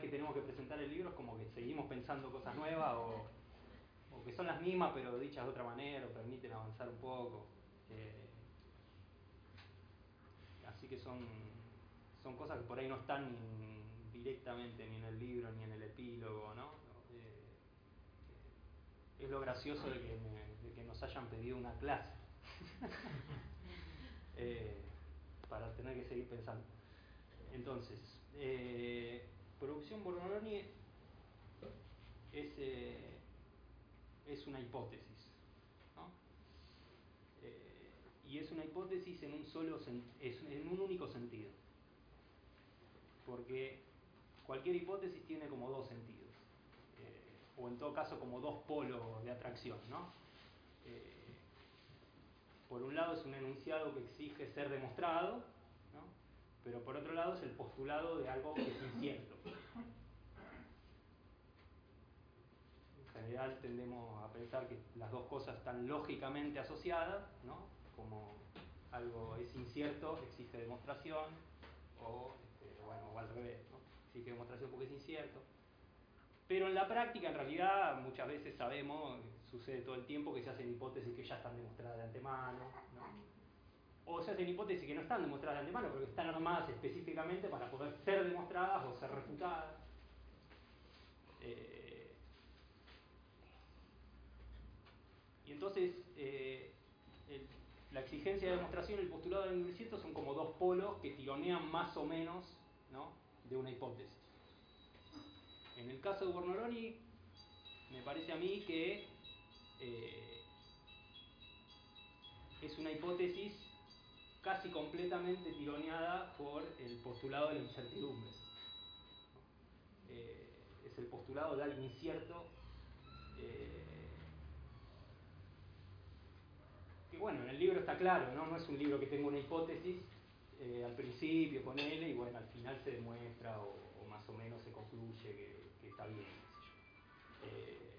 Que tenemos que presentar el libro es como que seguimos pensando cosas nuevas o, que son las mismas pero dichas de otra manera o permiten avanzar un poco. Eh, así que son, son cosas que por ahí no están directamente ni en el libro ni en el epílogo, ¿no? Eh, es lo gracioso de que, nos hayan pedido una clase. Eh, para tener que seguir pensando. Entonces, eh, producción Borgognoni es, eh, es una hipótesis. ¿no? Eh, y es una hipótesis en un, solo en un único sentido. Porque cualquier hipótesis tiene como dos sentidos. eh, o en todo caso como dos polos de atracción. ¿no? Por un lado es un enunciado que exige ser demostrado. Pero por otro lado es el postulado de algo que es incierto. En general tendemos a pensar que las dos cosas están lógicamente asociadas, ¿no? como algo es incierto, exige demostración, o, este, bueno, o al revés, ¿no? exige demostración porque es incierto. Pero en la práctica, en realidad, muchas veces sabemos, sucede todo el tiempo, que se hacen hipótesis que ya están demostradas de antemano, ¿no? O se hacen hipótesis que no están demostradas de antemano, pero que están armadas específicamente para poder ser demostradas o ser refutadas. Eh, y entonces, eh, la exigencia de demostración y el postulado del incierto son como dos polos que tironean más o menos ¿no? de una hipótesis. En el caso de Bornoloni, me parece a mí que eh, es una hipótesis casi completamente tironeada por el postulado de la incertidumbre. Eh, es el postulado de algo incierto eh, que bueno, en el libro está claro, ¿no? No es un libro que tenga una hipótesis eh, al principio con él y bueno, al final se demuestra o, más o menos se concluye que, está bien, qué sé yo. Eh,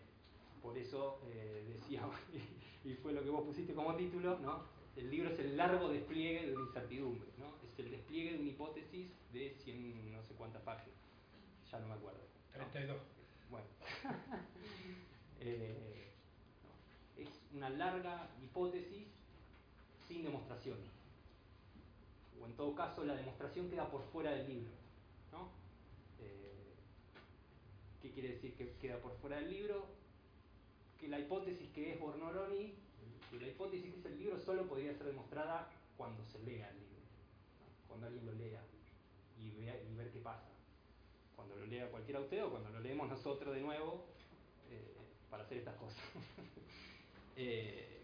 por eso decía, y fue lo que vos pusiste como título, ¿no? El libro es el largo despliegue de una incertidumbre, ¿no? Es el despliegue de una hipótesis de 100 no sé cuántas páginas. Ya no me acuerdo. ¿no? 32. Bueno. Eh, no, es una larga hipótesis sin demostración. O en todo caso, la demostración queda por fuera del libro. ¿no? Eh, ¿Qué quiere decir que queda por fuera del libro? Que la hipótesis que es Bornoloni, la hipótesis que es el libro, solo podría ser demostrada cuando se lea el libro. Cuando alguien lo lea y, vea, y ver qué pasa cuando lo lea cualquiera de o cuando lo leemos nosotros de nuevo eh, para hacer estas cosas. Eh,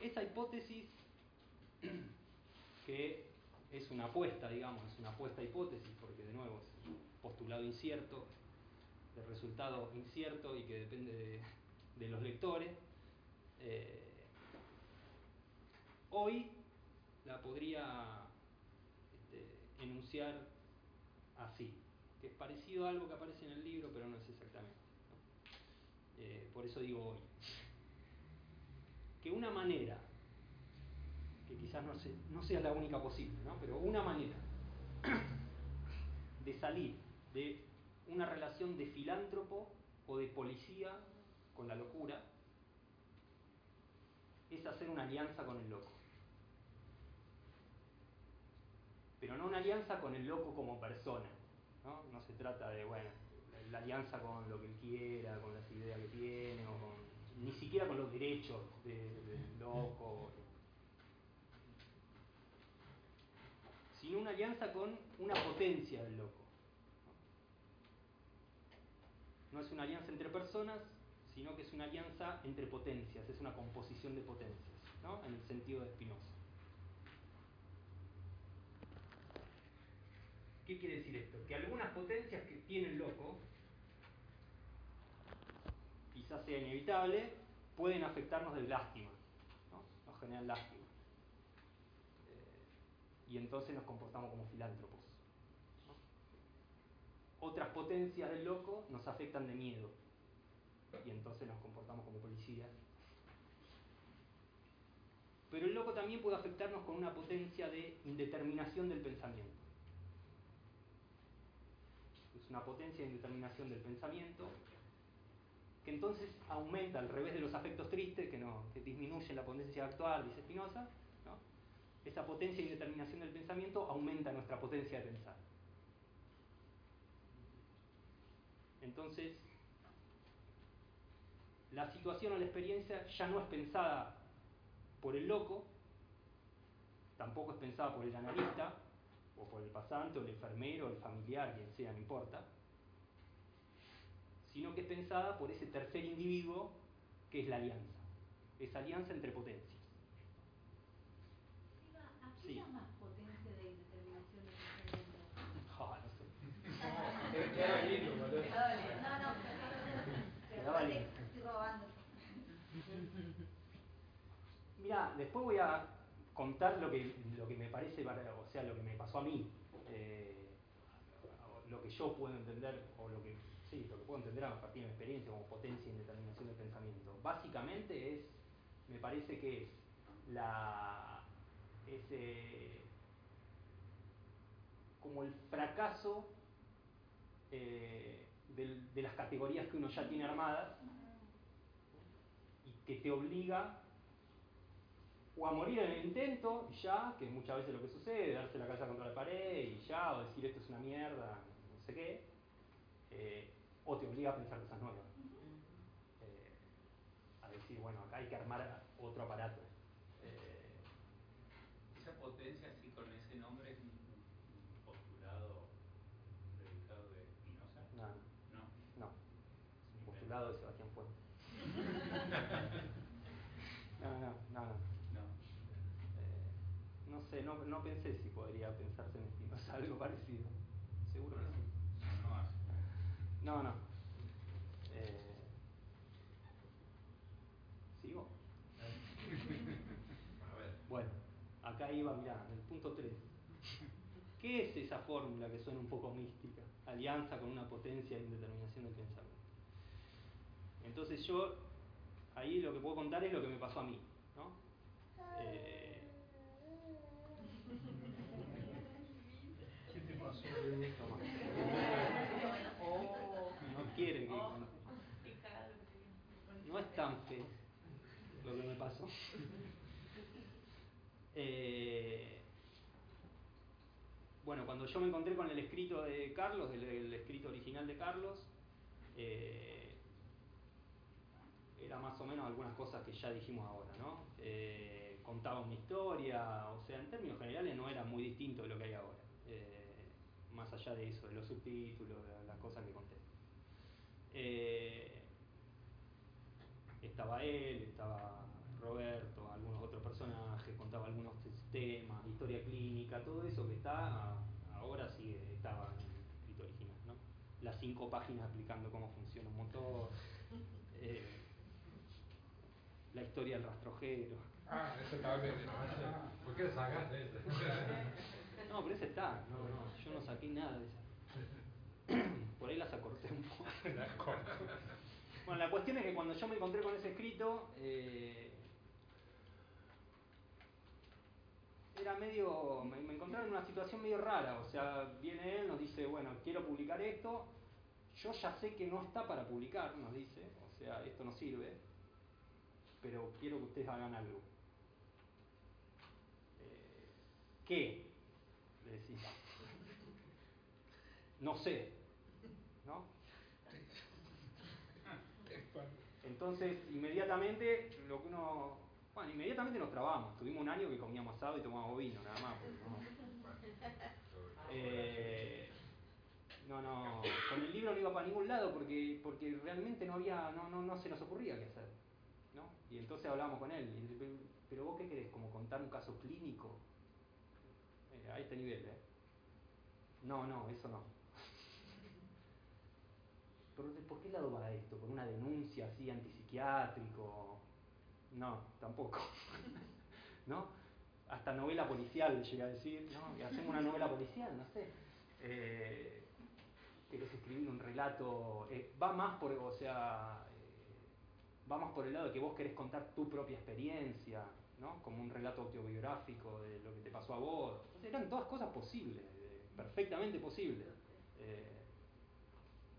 esa hipótesis, que es una apuesta, digamos, es una apuesta hipótesis, porque de nuevo es un postulado incierto, de resultado incierto y que depende de, los lectores, eh, hoy la podría este, enunciar así, que es parecido a algo que aparece en el libro, pero no es exactamente. Eh, por eso digo hoy. Que una manera, que quizás no, no sea la única posible, ¿no? pero una manera de salir de una relación de filántropo o de policía con la locura es hacer una alianza con el loco. pero no una alianza con el loco como persona. No, no se trata de, bueno, la, alianza con lo que él quiera, con las ideas que tiene, ni siquiera con los derechos de- del loco. sino una alianza con una potencia del loco. No es una alianza entre personas, sino que es una alianza entre potencias, es una composición de potencias, ¿no? en el sentido de Spinoza. ¿Qué quiere decir esto? Que algunas potencias que tiene el loco, quizás sea inevitable, pueden afectarnos de lástima, ¿no? nos generan lástima. Eh, y entonces nos comportamos como filántropos. Otras potencias del loco nos afectan de miedo, y entonces nos comportamos como policías. Pero el loco también puede afectarnos con una potencia de indeterminación del pensamiento. Es una potencia de indeterminación del pensamiento que entonces aumenta al revés de los afectos tristes, que, no, que disminuye la potencia actual, dice Spinoza, esa potencia de indeterminación del pensamiento aumenta nuestra potencia de pensar. Entonces, la situación o la experiencia ya no es pensada por el loco, tampoco es pensada por el analista, o por el pasante, o el enfermero, o el familiar, quien sea, no importa, sino que es pensada por ese tercer individuo que es la alianza, esa alianza entre potencias. ¿A qué llamas potencia de determinación de pensamiento? Ah, no sé. No, no, Quedaba lindo. estoy robando. Mira, después voy a contar lo que, lo que me parece, o sea, lo que me pasó a mí, eh, lo que yo puedo entender, o lo que, sí, lo que puedo entender a partir de mi experiencia como potencia y determinación del pensamiento. Básicamente es, me parece que es la, ese, como el fracaso eh, del- de las categorías que uno ya tiene armadas y que te obliga o a morir en el intento y ya, que muchas veces lo que sucede, darse la cabeza contra la pared y ya, o decir esto es una mierda, no sé qué, eh, o te obliga a pensar cosas nuevas. Eh, a decir, bueno, acá hay que armar otro aparato. Eh, Esa potencia, así con ese nombre, es un, un postulado predicado de Spinoza. no, No. no, es un postulado de Sebastián Fuentes. No, no, no, no. No. Eh, no pensé si podría pensarse en Spinoza algo parecido. Seguro que sí. No. No, no. Eh, ¿Sigo? Bueno, acá iba, mirá, en el punto 3. ¿Qué es esa fórmula que suena un poco mística? Alianza con una potencia de indeterminación del pensamiento. Entonces yo, ahí lo que puedo contar es lo que me pasó a mí. ¿no? Eh, ¿Qué No quiere que cuente. No es tan fe lo que me pasó. Eh, bueno, cuando yo me encontré con el escrito de Carlos, el, el escrito original de Carlos, eh, era más o menos algunas cosas que ya dijimos ahora, ¿no? Eh, contaba una historia, o sea, en términos generales no era muy distinto de lo que hay ahora. Eh, más allá de eso, de los subtítulos, de las cosas que conté. Eh, estaba él, estaba Roberto, algunos otros personajes, contaba algunos temas, historia clínica, todo eso que está ahora sí estaba en el escrito original, ¿no? Las cinco páginas explicando cómo funciona un motor, eh, la historia del rastrojero. Ah, ese también. ¿Por qué sacaste ese? No, pero ese está, no, no, yo no saqué nada de esa. Por ahí las acorté un poco. Bueno, la cuestión es que cuando yo me encontré con ese escrito, eh, era medio, me, me encontré en una situación medio rara, o sea, viene él, nos dice, bueno, quiero publicar esto, yo ya sé que no está para publicar, nos dice, o sea, esto no sirve, pero quiero que ustedes hagan algo. Eh, ¿Qué? Le decís. No sé, ¿no? Entonces, inmediatamente, lo que uno. Bueno, inmediatamente nos trabamos. Tuvimos un año que comíamos asado y tomábamos vino, nada más. porque Eh, no, no, con el libro no iba para ningún lado porque, porque realmente no había, no, no, no se nos ocurría qué hacer. ¿no? Y entonces hablábamos con él, pero vos qué querés, como contar un caso clínico eh, a este nivel, ¿eh? No, no, eso no. ¿Por, ¿Por qué lado va esto? ¿Por una denuncia así antipsiquiátrico? No, tampoco. ¿No? Hasta novela policial llega a decir, ¿no? Hacemos una novela policial, no sé. Eh, querés escribir un relato, eh, va más por, o sea, eh, va más por el lado de que vos querés contar tu propia experiencia, ¿no? Como un relato autobiográfico de lo que te pasó a vos. Entonces, eran todas cosas posibles, eh, perfectamente posibles. Eh,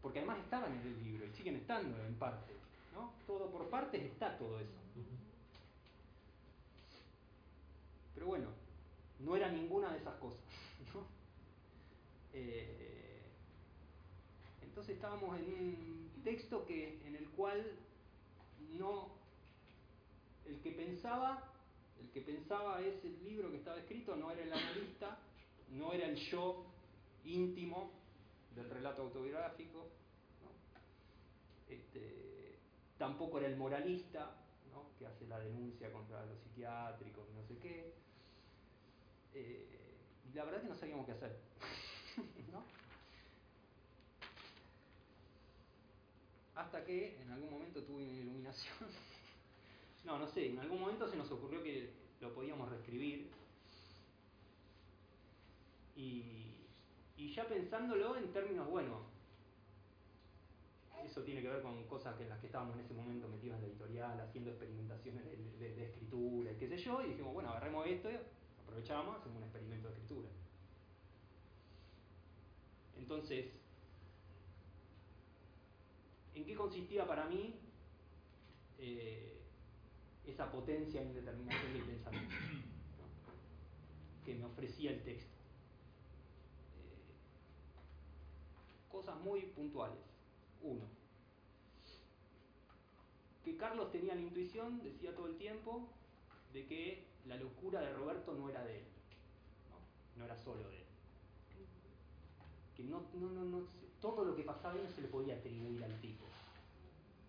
porque además estaban en el libro y siguen estando en parte, ¿no? Todo por partes está todo eso. Pero bueno, no era ninguna de esas cosas. Eh, entonces estábamos en un texto que, en el cual no el que pensaba, el que pensaba ese libro que estaba escrito no era el analista, no era el yo íntimo del relato autobiográfico, ¿no? este, tampoco era el moralista, que hace la denuncia contra los psiquiátricos, no sé qué. Eh, la verdad que no sabíamos qué hacer. ¿no? Hasta que en algún momento tuve una iluminación. No, no sé, en algún momento se nos ocurrió que lo podíamos reescribir. Y, ya pensándolo en términos, bueno, eso tiene que ver con cosas que en las que estábamos en ese momento metidos en la editorial, haciendo experimentaciones de escritura y qué sé yo, y dijimos, bueno, agarremos esto, aprovechamos, hacemos un experimento de escritura. Entonces, ¿en qué consistía para mí eh, esa potencia en del pensamiento que me ofrecía el texto? Eh, cosas muy puntuales. Uno, que Carlos tenía la intuición, decía todo el tiempo, de que la locura de Roberto no era de él, no, no era solo de él que no, no, no, no, todo lo que pasaba no se le podía atribuir al tipo.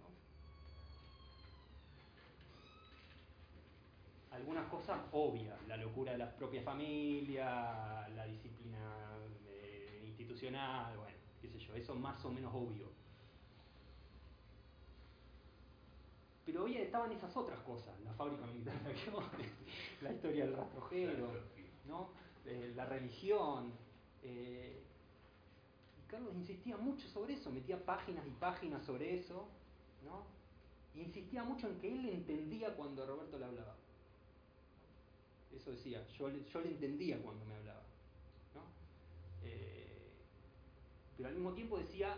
¿no? Algunas cosas obvias, la locura de la propia familia, la disciplina eh, institucional, bueno, qué sé yo, eso más o menos obvio. Pero hoy estaban esas otras cosas, la fábrica militar de la historia del rastrojero, ¿no? Eh, la religión, eh, Carlos insistía mucho sobre eso, metía páginas y páginas sobre eso, ¿no? insistía mucho en que él entendía cuando Roberto le hablaba. Eso decía, yo, yo le entendía cuando me hablaba. ¿no? Eh, pero al mismo tiempo decía,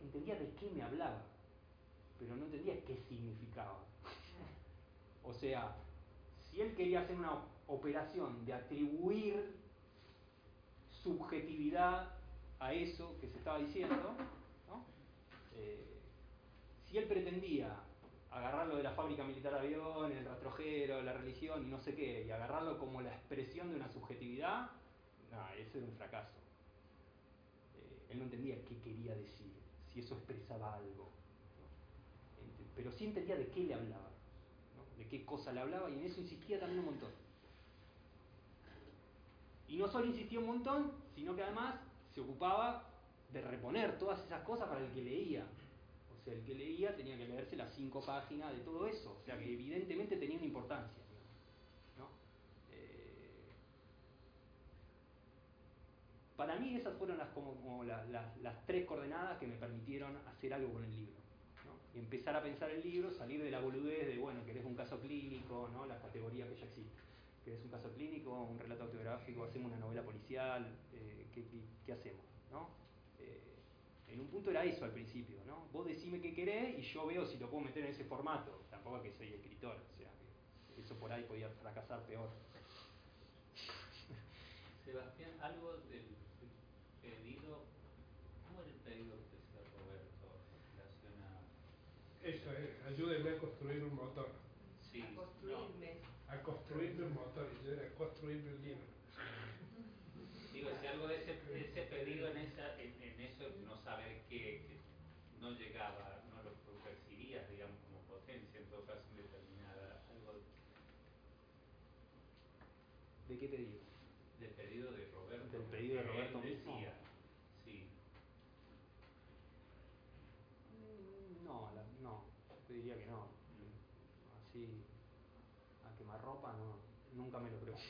entendía de qué me hablaba, pero no entendía qué significaba. o sea, si él quería hacer una operación de atribuir subjetividad a eso que se estaba diciendo, ¿no? eh, si él pretendía agarrarlo de la fábrica militar de aviones, el rastrojero, la religión y no sé qué, y agarrarlo como la expresión de una subjetividad, no, eso era un fracaso. Eh, él no entendía qué quería decir, si eso expresaba algo. Pero sí entendía de qué le hablaba, de qué cosa le hablaba, y en eso insistía también un montón. Y no solo insistía un montón, sino que además se ocupaba de reponer todas esas cosas para el que leía. O sea, el que leía tenía que leerse las cinco páginas de todo eso. O sea, que evidentemente tenía una importancia. ¿no? Eh, para mí esas fueron las, como, como la, la, las tres coordenadas que me permitieron hacer algo con el libro. ¿no? Y empezar a pensar el libro, salir de la boludez de, bueno, que eres un caso clínico, ¿no? las categorías que ya existen que es un caso clínico, un relato autobiográfico, hacemos una novela policial, eh, ¿qué, qué, qué, hacemos? ¿no? En un punto era eso al principio, ¿no? Vos decime qué querés y yo veo si lo puedo meter en ese formato. Tampoco es que soy escritor, o sea, que eso por ahí podía fracasar peor. Sebastián, algo del pedido, ¿cómo era el pedido que decía Roberto en relación a... Eso es, ayúdenme a construir un motor. Sí, a construirme. A construir construirme un motor y yo era construirme un libro. Digo, si algo de ese, de ese perdido en, esa, en, en eso es no saber que, que no llegaba, no lo percibías, digamos, como potencia, en todo caso, en determinada, algo ¿De qué te digo? del pedido de Roberto. ¿Del pedido de que Roberto él mismo? decía, sí. Mm, No, la- no, te diría que no. Así, a quemarropa, no, nunca me lo pregunté.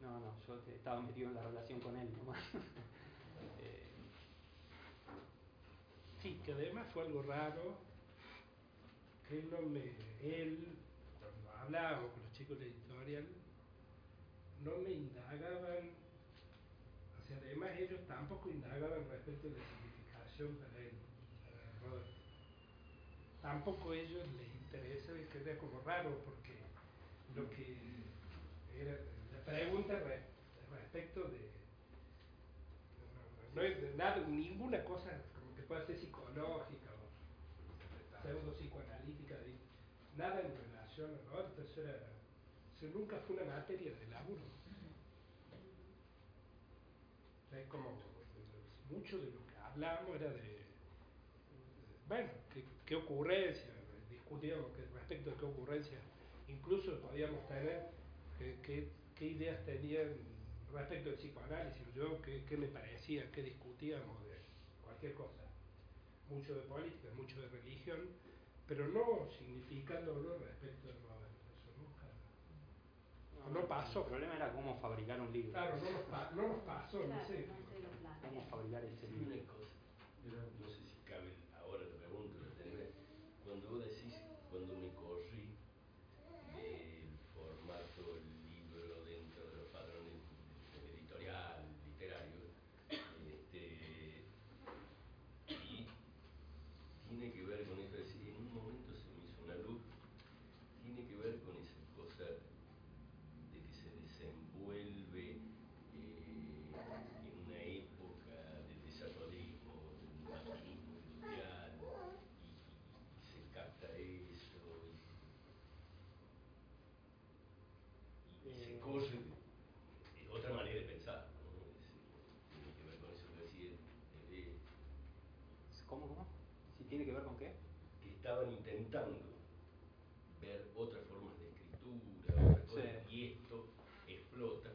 No, no, yo estaba metido en la relación con él nomás. Eh, Sí, que además fue algo raro, que él no me, él, cuando hablábamos con los chicos de editorial, no me indagaban, o además ellos tampoco indagaban respecto de la significación para él, para Roberto. Tampoco a ellos les interesa, y que era como raro, porque lo que era, la pregunta respecto de, no es de nada, ninguna cosa que pueda ser psicológica o pseudo psicoanalítica, nada en relación a Roberto, eso, era, nunca fue una materia de laburo. Es como mucho de lo que hablamos era de, bueno, qué, qué ocurrencia, discutíamos que respecto a qué ocurrencia incluso podíamos tener, qué, qué- qué ideas tenían respecto del psicoanálisis, yo qué, qué me parecía, qué discutíamos de cualquier cosa, mucho de política, mucho de religión, pero no significándolo respecto de Roberto, eso nunca, no pasó. El problema era cómo fabricar un libro. Claro, no nos, pa- no nos pasó, no sé. no. Cómo fabricar ese libro. no sé si cabe, ahora te pregunto, lo tendré. cuando vos decís, cuando me corrí del formato libro dentro de los padrones editorial, literario, este, y tiene que ver con eso, es decir, en un momento se me hizo una luz, tiene que ver con esa cosa de que se desenvuelve eh, en una época del desarrollismo, del maquinismo industrial, y, y- y se capta eso, y, y se Eh. cose de, de otra manera de pensar, ¿no? Es decir, tiene que ver con eso que decía, eh, ¿Cómo, cómo? ¿Si tiene que ver con qué? que estaban intentando ver otras formas de escritura, otras Sí. cosas, y esto explota.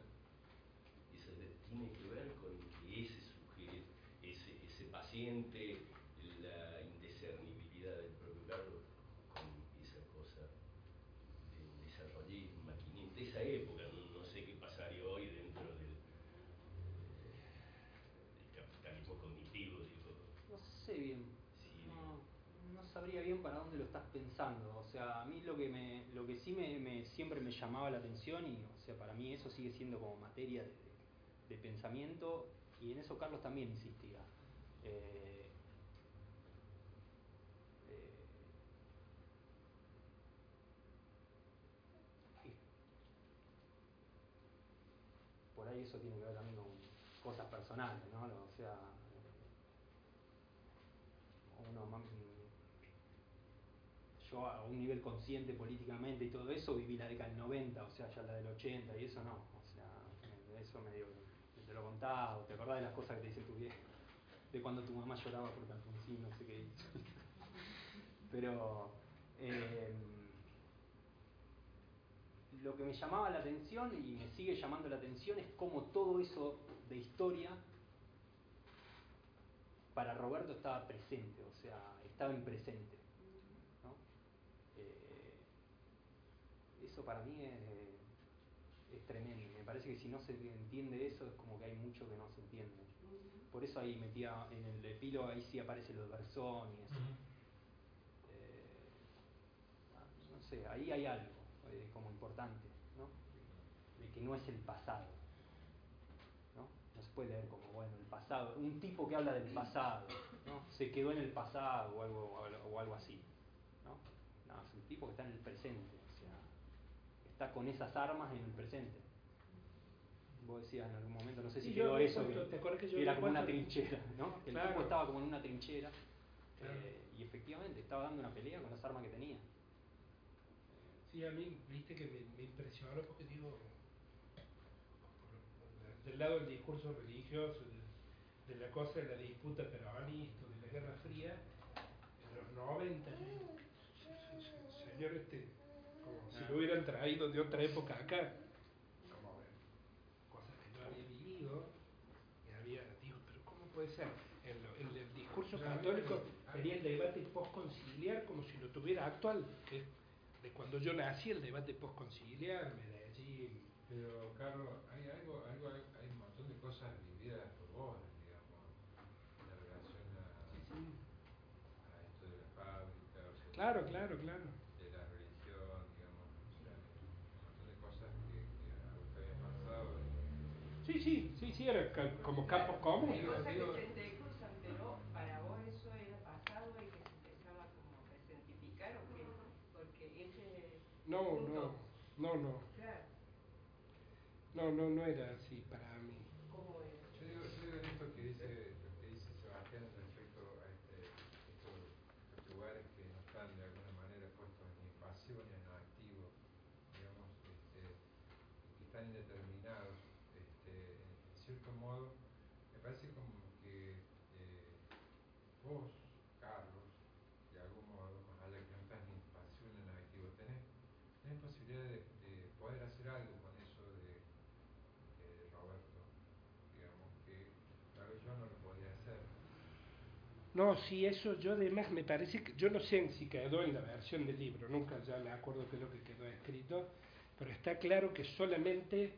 Y de- tiene que ver con que ese sujeto, ese, ese paciente, la indiscernibilidad del propio Carlos, con esa cosa del desarrollismo, maquinismo, de esa época, no, no sé qué pasaría hoy dentro del, del capitalismo cognitivo, digo. No sé bien. Sí. No, no sabría bien para dónde lo estás pensando. O sea, a mí lo que me, lo que sí me, siempre me llamaba la atención y, o sea, para mí eso sigue siendo como materia de, pensamiento y en eso Carlos también insistía. Eh, eh, por ahí eso tiene que ver también con cosas personales, ¿no? O sea, eh, uno más- yo a un nivel consciente políticamente y todo eso viví la década del 90, o sea, ya la del 80 y eso no, o sea, eso medio que te lo contaba, o te acordás de las cosas que te dice tu viejo, de cuando tu mamá lloraba por Alfonsín, no sé qué. Pero eh, lo que me llamaba la atención y me sigue llamando la atención es cómo todo eso de historia para Roberto estaba presente, o sea, estaba en presente. ¿no? Eh, eso para mí es, es tremendo. Me parece que si no se entiende eso es como que hay mucho que no se entiende. Por eso ahí metía en el epílogo, ahí sí aparece lo de Bersón y eso. Eh, no sé, ahí hay algo eh, como importante, ¿no? De que no es el pasado. ¿no? No se puede leer como, bueno, el pasado, un tipo que habla del pasado, ¿no? Se quedó en el pasado o algo, o algo- así, ¿no? No, es un tipo que está en el presente, está con esas armas en el presente. Vos decías en algún momento, no sé si Sí, quedó eso, puesto- que, ¿te acuerdas que yo que era como una trinchera, ¿no? Que el Claro. tipo estaba como en una trinchera Claro. eh, y efectivamente estaba dando una pelea con las armas que tenía. Sí, a mí, viste que me, me impresionó porque digo, por- del lado del discurso religioso, de, de la cosa de la disputa peronista, de la Guerra Fría, en los 90, yo digo, "Se- se- señor, este, hubieran traído de otra época acá, como eh, cosas que yo había vivido, y había, digo, pero ¿cómo puede ser? En, lo- en el discurso católico me- tenía el debate postconciliar como si lo tuviera actual, que de cuando yo nací el debate postconciliar, Medellín. Pero, Carlos, hay algo, algo, hay un montón de cosas vividas por vos, digamos, en relación a, a esto de la fábrica, o sea, Claro, claro, claro. de la religión, digamos, o sea, un montón de cosas que, que a vos te habían pasado. y- Sí, sí, sí, sí, era ca- como campos Hay comunes. cosas que digo- se te cruzan, pero para vos eso era pasado y que se empezaba como a presentificar o qué? Porque ese No, no, no, no, Claro, no, no, no era así para mí. ¿cómo era? Yo digo, yo digo en esto que dice, lo que dice Sebastián respecto a este, estos, estos lugares que no están de alguna manera puestos ni en pasivo ni en activo, digamos, este, que están indeterminados, este, en cierto modo, me parece como que eh, vos, Carlos, de algún modo, más allá que no estás ni en pasivo ni en activo, tenés, tenés posibilidad de, de poder hacer algo con eso de, de Roberto, digamos, que tal vez yo no lo podía hacer. No, sí, eso yo además me parece que, yo no sé si quedó en la versión del libro, nunca ya me acuerdo qué es lo que quedó escrito, pero está claro que solamente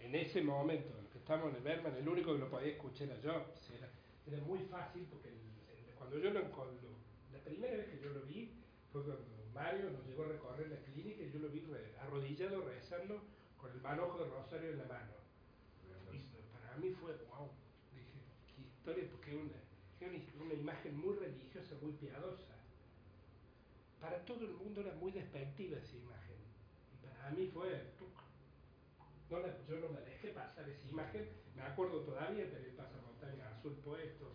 en ese momento en el que estábamos en el Berman, el único que lo podía escuchar era yo, sea, era, era muy fácil porque el- el- cuando yo lo, cuando- la primera vez que yo lo vi fue cuando Mario nos llegó a recorrer la clínica y yo lo vi re- arrodillado rezando con el manojo de rosario en la mano. Y para mí fue, wow, dije, qué historia, porque una, es una, una imagen muy religiosa, muy piadosa. Para todo el mundo era muy despectiva esa imagen. Y para mí fue. No la- yo no la dejé pasar esa imagen, me acuerdo todavía tener el pasamontaña azul puesto.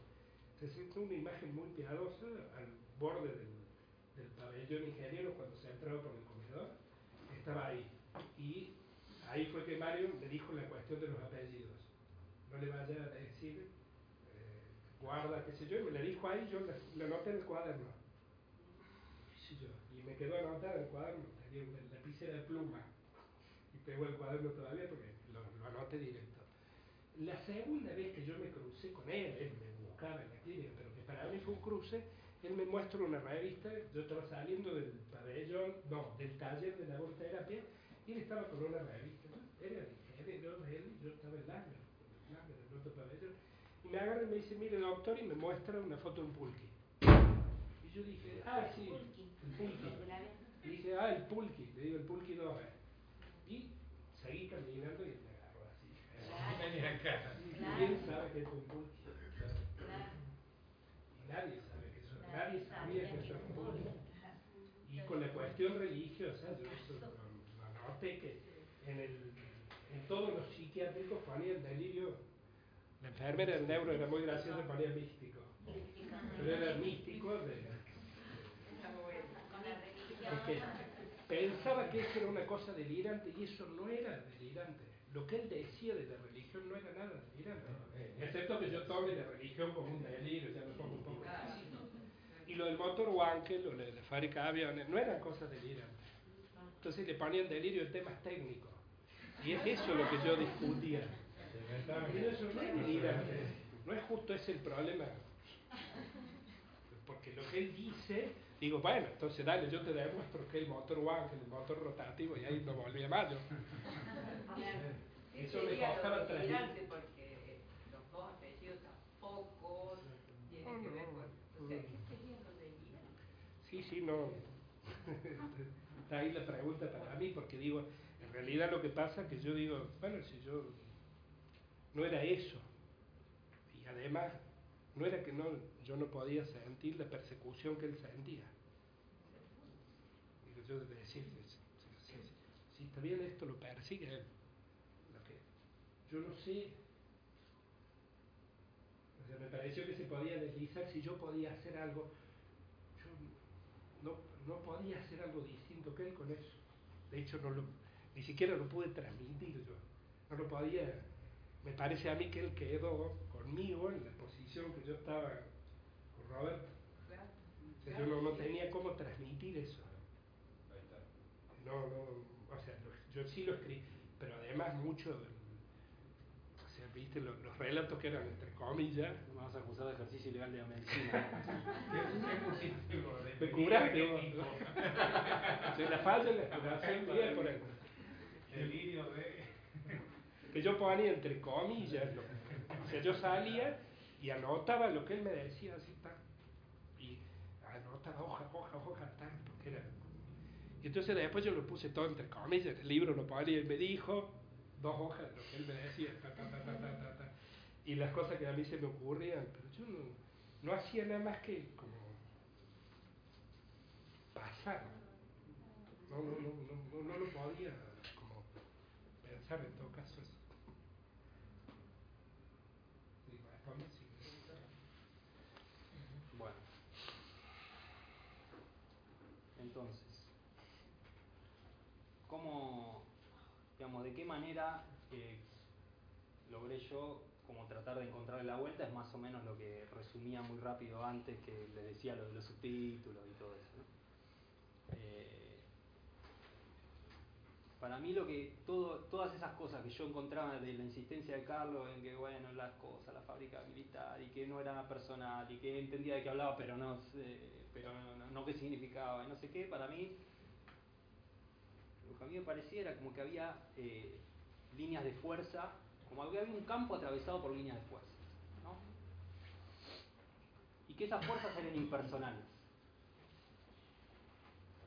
Se siente una imagen muy piadosa al borde del, del pabellón ingeniero cuando se entraba por el comedor. Estaba ahí. Y ahí fue que Mario me dijo la cuestión de los apellidos. No le vaya a decir, guarda, qué sé yo, y me la dijo ahí, yo la, la anoté en el cuaderno. Yo, y me quedó anotada en el cuaderno, tenía una lapicera de pluma. Y pegó el cuaderno todavía porque lo, lo anoté directo. La segunda vez que yo me crucé con él, él me buscaba en la clínica, pero que para mí fue un cruce, él me muestra una revista, yo estaba saliendo del pabellón, no, del taller de laborterapia, y él estaba con una revista, era ingeniero, él, yo estaba en Langer, en en otro pabellón, y me agarra y me dice, mire doctor, y me muestra una foto de un pulqui. Y yo dije, ah, sí, el pulqui. Y dije, ah, el pulqui, le digo, el pulqui dos veces. Y seguí caminando y me agarró así. Vení acá. ¿Quién sabe que es un pulqui? Y nadie sabe que eso, nadie sabía que eso era un pulqui. Y con la cuestión religiosa, yo eso lo noté que en, el, en todos los psiquiátricos ponían delirio. La enfermera del neuro era muy graciosa, ponía místico. Pero era místico de, porque pensaba que eso era una cosa delirante y eso no era delirante. Lo que él decía de la religión no era nada delirante. Excepto que yo tome la religión como un delirio, ya me pongo un poco. Y lo del motor Wankel o lo de la fábrica de aviones no eran cosas delirantes. Entonces le ponían delirio en temas técnicos. Y es eso lo que yo discutía. No es es justo ese el problema. Porque lo que él dice, digo, bueno, entonces dale, yo te demuestro que el motor Wankel, el motor rotativo, y ahí no volvía más yo. Eso me lo costaba transmitir. porque los dos apellidos tampoco tienen que ver con... O sea, ¿qué sería lo delirante? Sí, sí, no. Está ahí la pregunta para mí, porque digo, en realidad lo que pasa es que yo digo, bueno, si yo no era eso. Y además, no era que no, yo no podía sentir la persecución que él sentía. Digo, yo de decir, si, si- si- está bien esto lo persigue él. Yo no sé. Me pareció que se podía deslizar si yo podía hacer algo. Yo no, no podía hacer algo distinto que él con eso. De hecho, no lo, ni siquiera lo pude transmitir yo. No lo podía. Me parece a mí que él quedó conmigo en la posición que yo estaba con Roberto. Claro. O sea, yo no, no tenía cómo transmitir eso. Ahí está. No, no, o sea, yo sí lo escribí, pero además mucho, o sea, viste, los, los relatos que eran entre comillas, No me vas a acusar de ejercicio ilegal de la medicina. Me ¿De curaste vos. la falla la exploración bien por el- Delirio de... que yo ponía entre comillas, o sea, yo salía y anotaba lo que él me decía, así está, y anotaba hoja, hoja, hoja, tal, porque era... Y entonces después yo lo puse todo entre comillas, el libro lo ponía y me dijo, dos hojas de lo que él me decía, ta, ta, ta, y las cosas que a mí se me ocurrían, pero yo no, no hacía nada más que como pasar. No, no, no, no, no lo podía como pensar en todo caso eso. Sí, responde, sí. Bueno. Entonces, ¿cómo, digamos, de qué manera eh, logré yo como tratar de encontrarle la vuelta? Es más o menos lo que resumía muy rápido antes que les decía lo de los subtítulos y todo eso. ¿no? Eh, para mí lo que todo, todas esas cosas que yo encontraba de la insistencia de Carlos en que bueno las cosas, la fábrica militar y que no era personal y que entendía de qué hablaba pero no sé, pero no, no- no qué significaba y no sé qué, para mí lo que a mí me parecía era como que había eh, líneas de fuerza, como que había un campo atravesado por líneas de fuerza, ¿no? Y que esas fuerzas eran impersonales.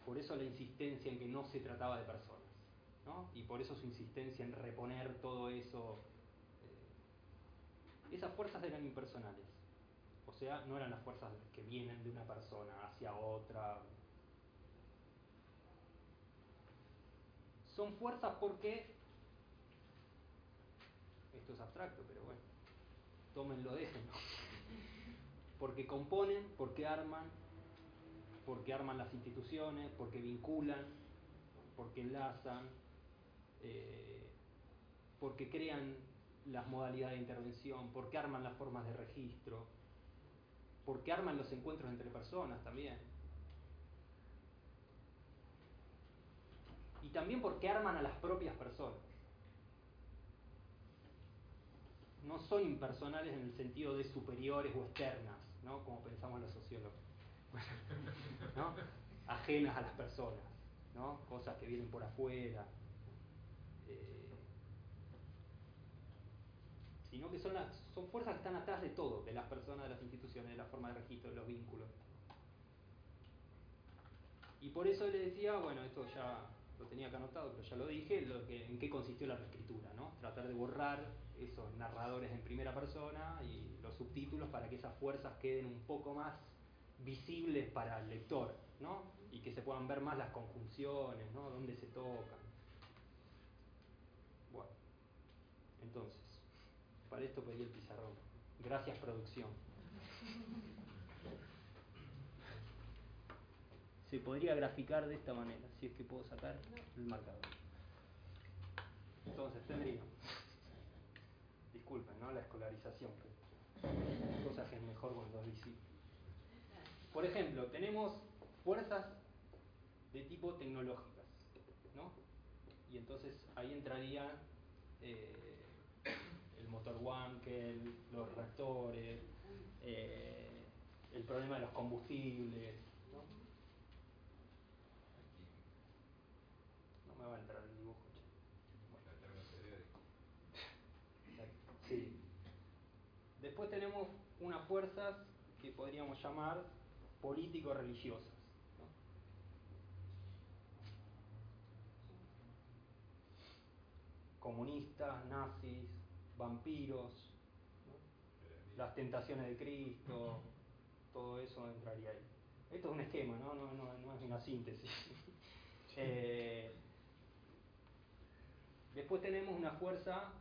Por eso la insistencia en que no se trataba de personas. ¿no? Y por eso su insistencia en reponer todo eso. eh, esas fuerzas eran impersonales. O sea, no eran las fuerzas que vienen de una persona hacia otra. Son fuerzas porque. Esto es abstracto, pero bueno. Tómenlo, déjenlo. Porque componen, porque arman, porque arman las instituciones, porque vinculan, porque enlazan, eh, porque crean las modalidades de intervención, porque arman las formas de registro, porque arman los encuentros entre personas también. Y también porque arman a las propias personas. No son impersonales en el sentido de superiores o externas, ¿no? como pensamos los sociólogos. ¿no? Ajenas a las personas, ¿no? cosas que vienen por afuera. eh, sino que son, son fuerzas que están atrás de todo, de las personas, de las instituciones, de la forma de registro, de los vínculos. Y por eso le decía, bueno, esto ya tenía que anotado, pero ya lo dije, en qué consistió la reescritura, ¿no? Tratar de borrar esos narradores en primera persona y los subtítulos para que esas fuerzas queden un poco más visibles para el lector, ¿no? Y que se puedan ver más las conjunciones, ¿no? Dónde se tocan. Bueno, entonces, para esto pedí el pizarrón. Gracias, producción. Se podría graficar de esta manera, si es que puedo sacar el marcador. Entonces, tendría. Disculpen, ¿no? La escolarización. que- Cosas que es mejor cuando es visible. Por ejemplo, tenemos fuerzas de tipo tecnológicas, ¿no? Y entonces ahí entraría eh, el motor Wankel, los reactores, eh, el problema de los combustibles, ¿no? Me va a entrar el dibujo. Bueno. Sí. Después tenemos unas fuerzas que podríamos llamar político-religiosas. ¿no? Comunistas, nazis, vampiros, ¿no? las tentaciones de Cristo, todo eso entraría ahí. Esto es un esquema, no, no, no, no es una síntesis. Eh, después tenemos una fuerza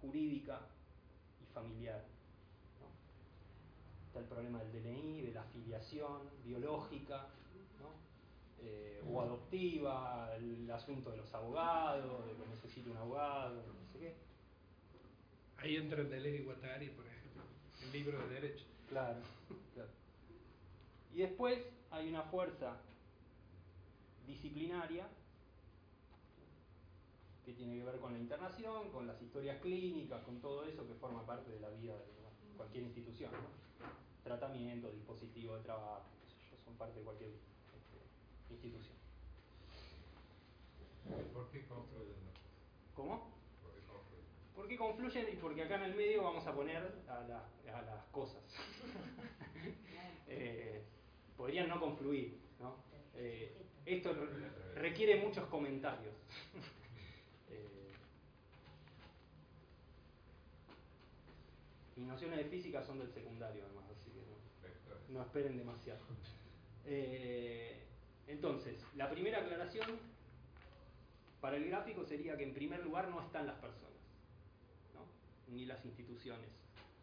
jurídica y familiar. ¿no? Está el problema del DNI, de la afiliación biológica, ¿no? eh, o adoptiva, el asunto de los abogados, de que necesito un abogado, no sé qué. Ahí entra Deleuze y Guattari, por ejemplo, el libro de derecho. Claro, claro. Y después hay una fuerza disciplinaria que tiene que ver con la internación, con las historias clínicas, con todo eso que forma parte de la vida de cualquier institución. ¿no? Tratamiento, dispositivo de trabajo, qué sé yo, son parte de cualquier este, institución. ¿Por qué confluyen? ¿Cómo? ¿Por qué confluyen? Y porque acá en el medio vamos a poner a, la- a las cosas. Eh, podrían no confluir, ¿no? Eh, esto re- requiere muchos comentarios. Eh, mis nociones de física son del secundario, además, así que no, esperen demasiado. Eh, entonces, la primera aclaración para el gráfico sería que en primer lugar no están las personas, ¿no? ni las instituciones,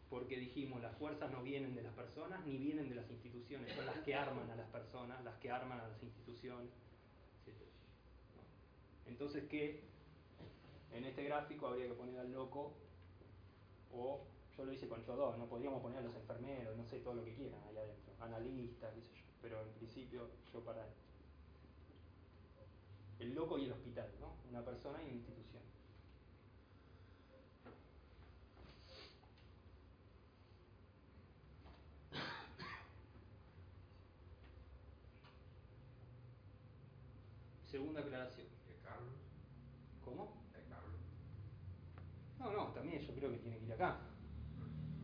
porque dijimos las fuerzas no vienen de las personas ni vienen de las instituciones, son las que arman a las personas, las que arman a las instituciones. Entonces, ¿qué? En este gráfico habría que poner al loco o yo lo hice con Chodó, no podríamos poner a los enfermeros, no sé, todo lo que quieran ahí adentro, analistas, qué sé yo, pero en principio yo para el loco y el hospital, ¿no? Una persona y una institución. Segunda aclaración. ¿De Carlos? ¿Cómo? ¿De Carlos? No, no, también yo creo que tiene que ir acá.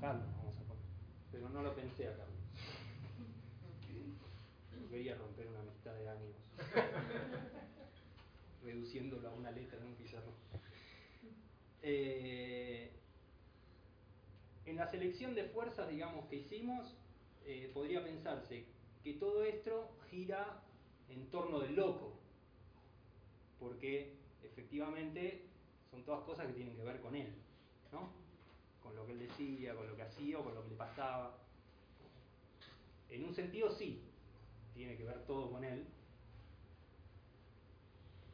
Carlos, vamos a poner. Pero no lo pensé a Carlos. No quería romper una amistad de años. Reduciéndolo a una letra en un pizarrón. Eh, en la selección de fuerzas, digamos, que hicimos, eh, podría pensarse que todo esto gira en torno del loco, porque efectivamente son todas cosas que tienen que ver con él, ¿no? Con lo que él decía, con lo que hacía o con lo que le pasaba. En un sentido sí, tiene que ver todo con él,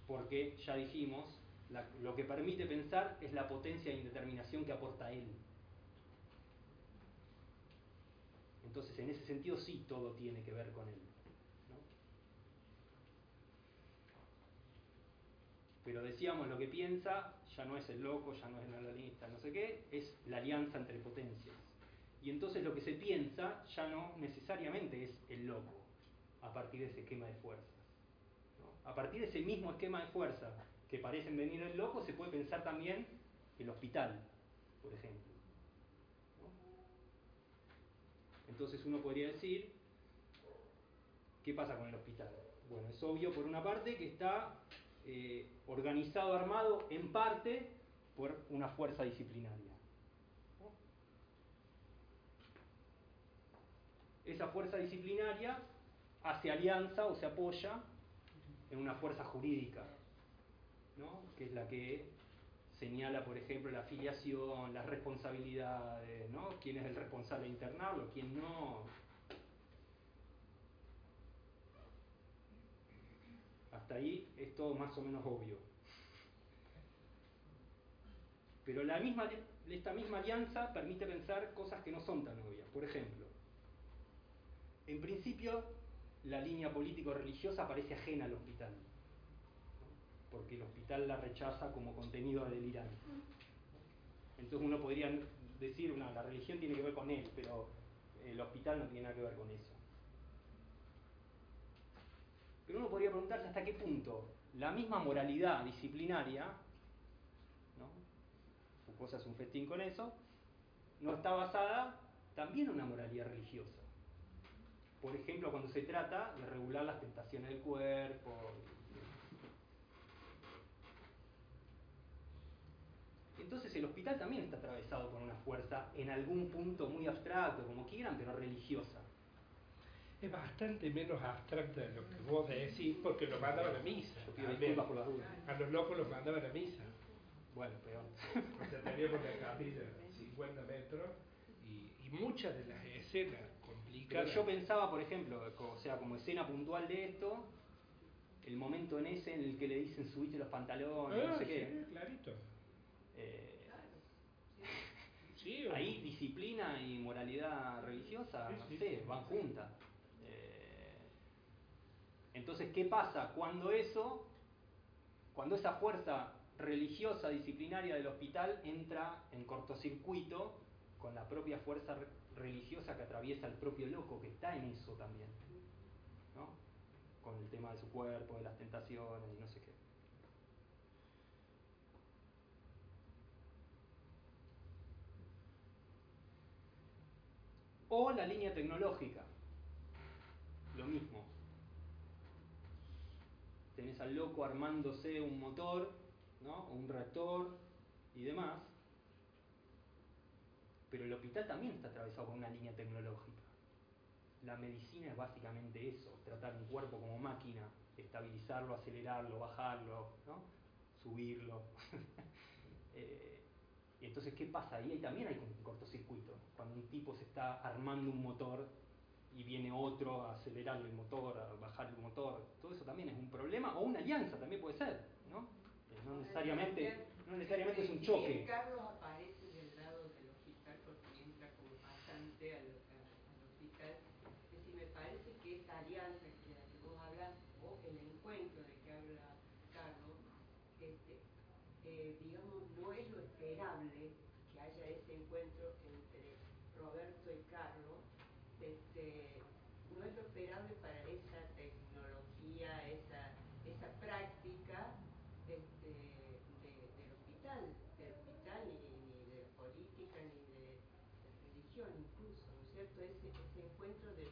porque ya dijimos, lo que permite pensar es la potencia de indeterminación que aporta él. Entonces, en ese sentido sí todo tiene que ver con él. Pero decíamos, lo que piensa ya no es el loco, ya no es el analista, no sé qué, es la alianza entre potencias. Y entonces lo que se piensa ya no necesariamente es el loco, a partir de ese esquema de fuerzas. A partir de ese mismo esquema de fuerza que parecen venir del loco, se puede pensar también el hospital, por ejemplo. Entonces uno podría decir, ¿qué pasa con el hospital? Bueno, es obvio por una parte que está eh, organizado, armado en parte por una fuerza disciplinaria. Esa fuerza disciplinaria hace alianza o se apoya en una fuerza jurídica, ¿no? que es la que señala, por ejemplo, la afiliación, las responsabilidades, ¿no? quién es el responsable de internarlo, quién no. Ahí es todo más o menos obvio. Pero esta misma alianza permite pensar cosas que no son tan obvias. Por ejemplo, en principio la línea político-religiosa parece ajena al hospital, porque el hospital la rechaza como contenido delirante. Entonces uno podría decir, no, la religión tiene que ver con él, pero el hospital no tiene nada que ver con eso. Pero uno podría preguntarse hasta qué punto la misma moralidad disciplinaria, ¿no? Foucault hace un festín con eso, no está basada también en una moralidad religiosa. Por ejemplo, cuando se trata de regular las tentaciones del cuerpo. Entonces el hospital también está atravesado por una fuerza en algún punto muy abstracto, como quieran, pero religiosa. Es bastante menos abstracta de lo que vos decís porque lo mandaban a misa. Menos. por las dudas. A los locos los mandaban a misa. Bueno, peor. O sea, teníamos la capilla 50 metros y, y muchas de las escenas Pero complicadas. yo pensaba, por ejemplo, o sea, como escena puntual de esto, el momento en ese en el que le dicen subite los pantalones, no Ah, sé qué. sí, clarito. Eh, Sí, o- ahí disciplina y moralidad religiosa, Sí, no sí, sé, van juntas. Entonces, ¿qué pasa cuando eso, cuando esa fuerza religiosa disciplinaria del hospital entra en cortocircuito con la propia fuerza re- religiosa que atraviesa el propio loco que está en eso también, ¿no? Con el tema de su cuerpo, de las tentaciones y no sé qué. O la línea tecnológica, lo mismo. Tenés al loco armándose un motor, ¿no? o un reactor y demás, pero el hospital también está atravesado por una línea tecnológica. La medicina es básicamente eso, tratar un cuerpo como máquina, estabilizarlo, acelerarlo, bajarlo, ¿no? subirlo. Eh, y entonces, ¿qué pasa ahí? Ahí también hay un cortocircuito. Cuando un tipo se está armando un motor y viene otro a acelerarle el motor, a bajar el motor, todo eso también es un problema, o una alianza también puede ser, ¿no? No necesariamente, no necesariamente es un choque. bien Carlos aparece del lado del hospital porque entra como pasante al, a- al hospital. Es decir, me parece que esta alianza que de la que vos hablas, o el encuentro de que habla Carlos, este, eh, digamos, no es lo esperable que haya ese encuentro entre Roberto y Carlos. Este, no es lo esperable para esa tecnología, esa, esa práctica este, de- del hospital, del hospital, ni, ni de política, ni de, de religión incluso, ¿no es cierto? Ese, ese encuentro de,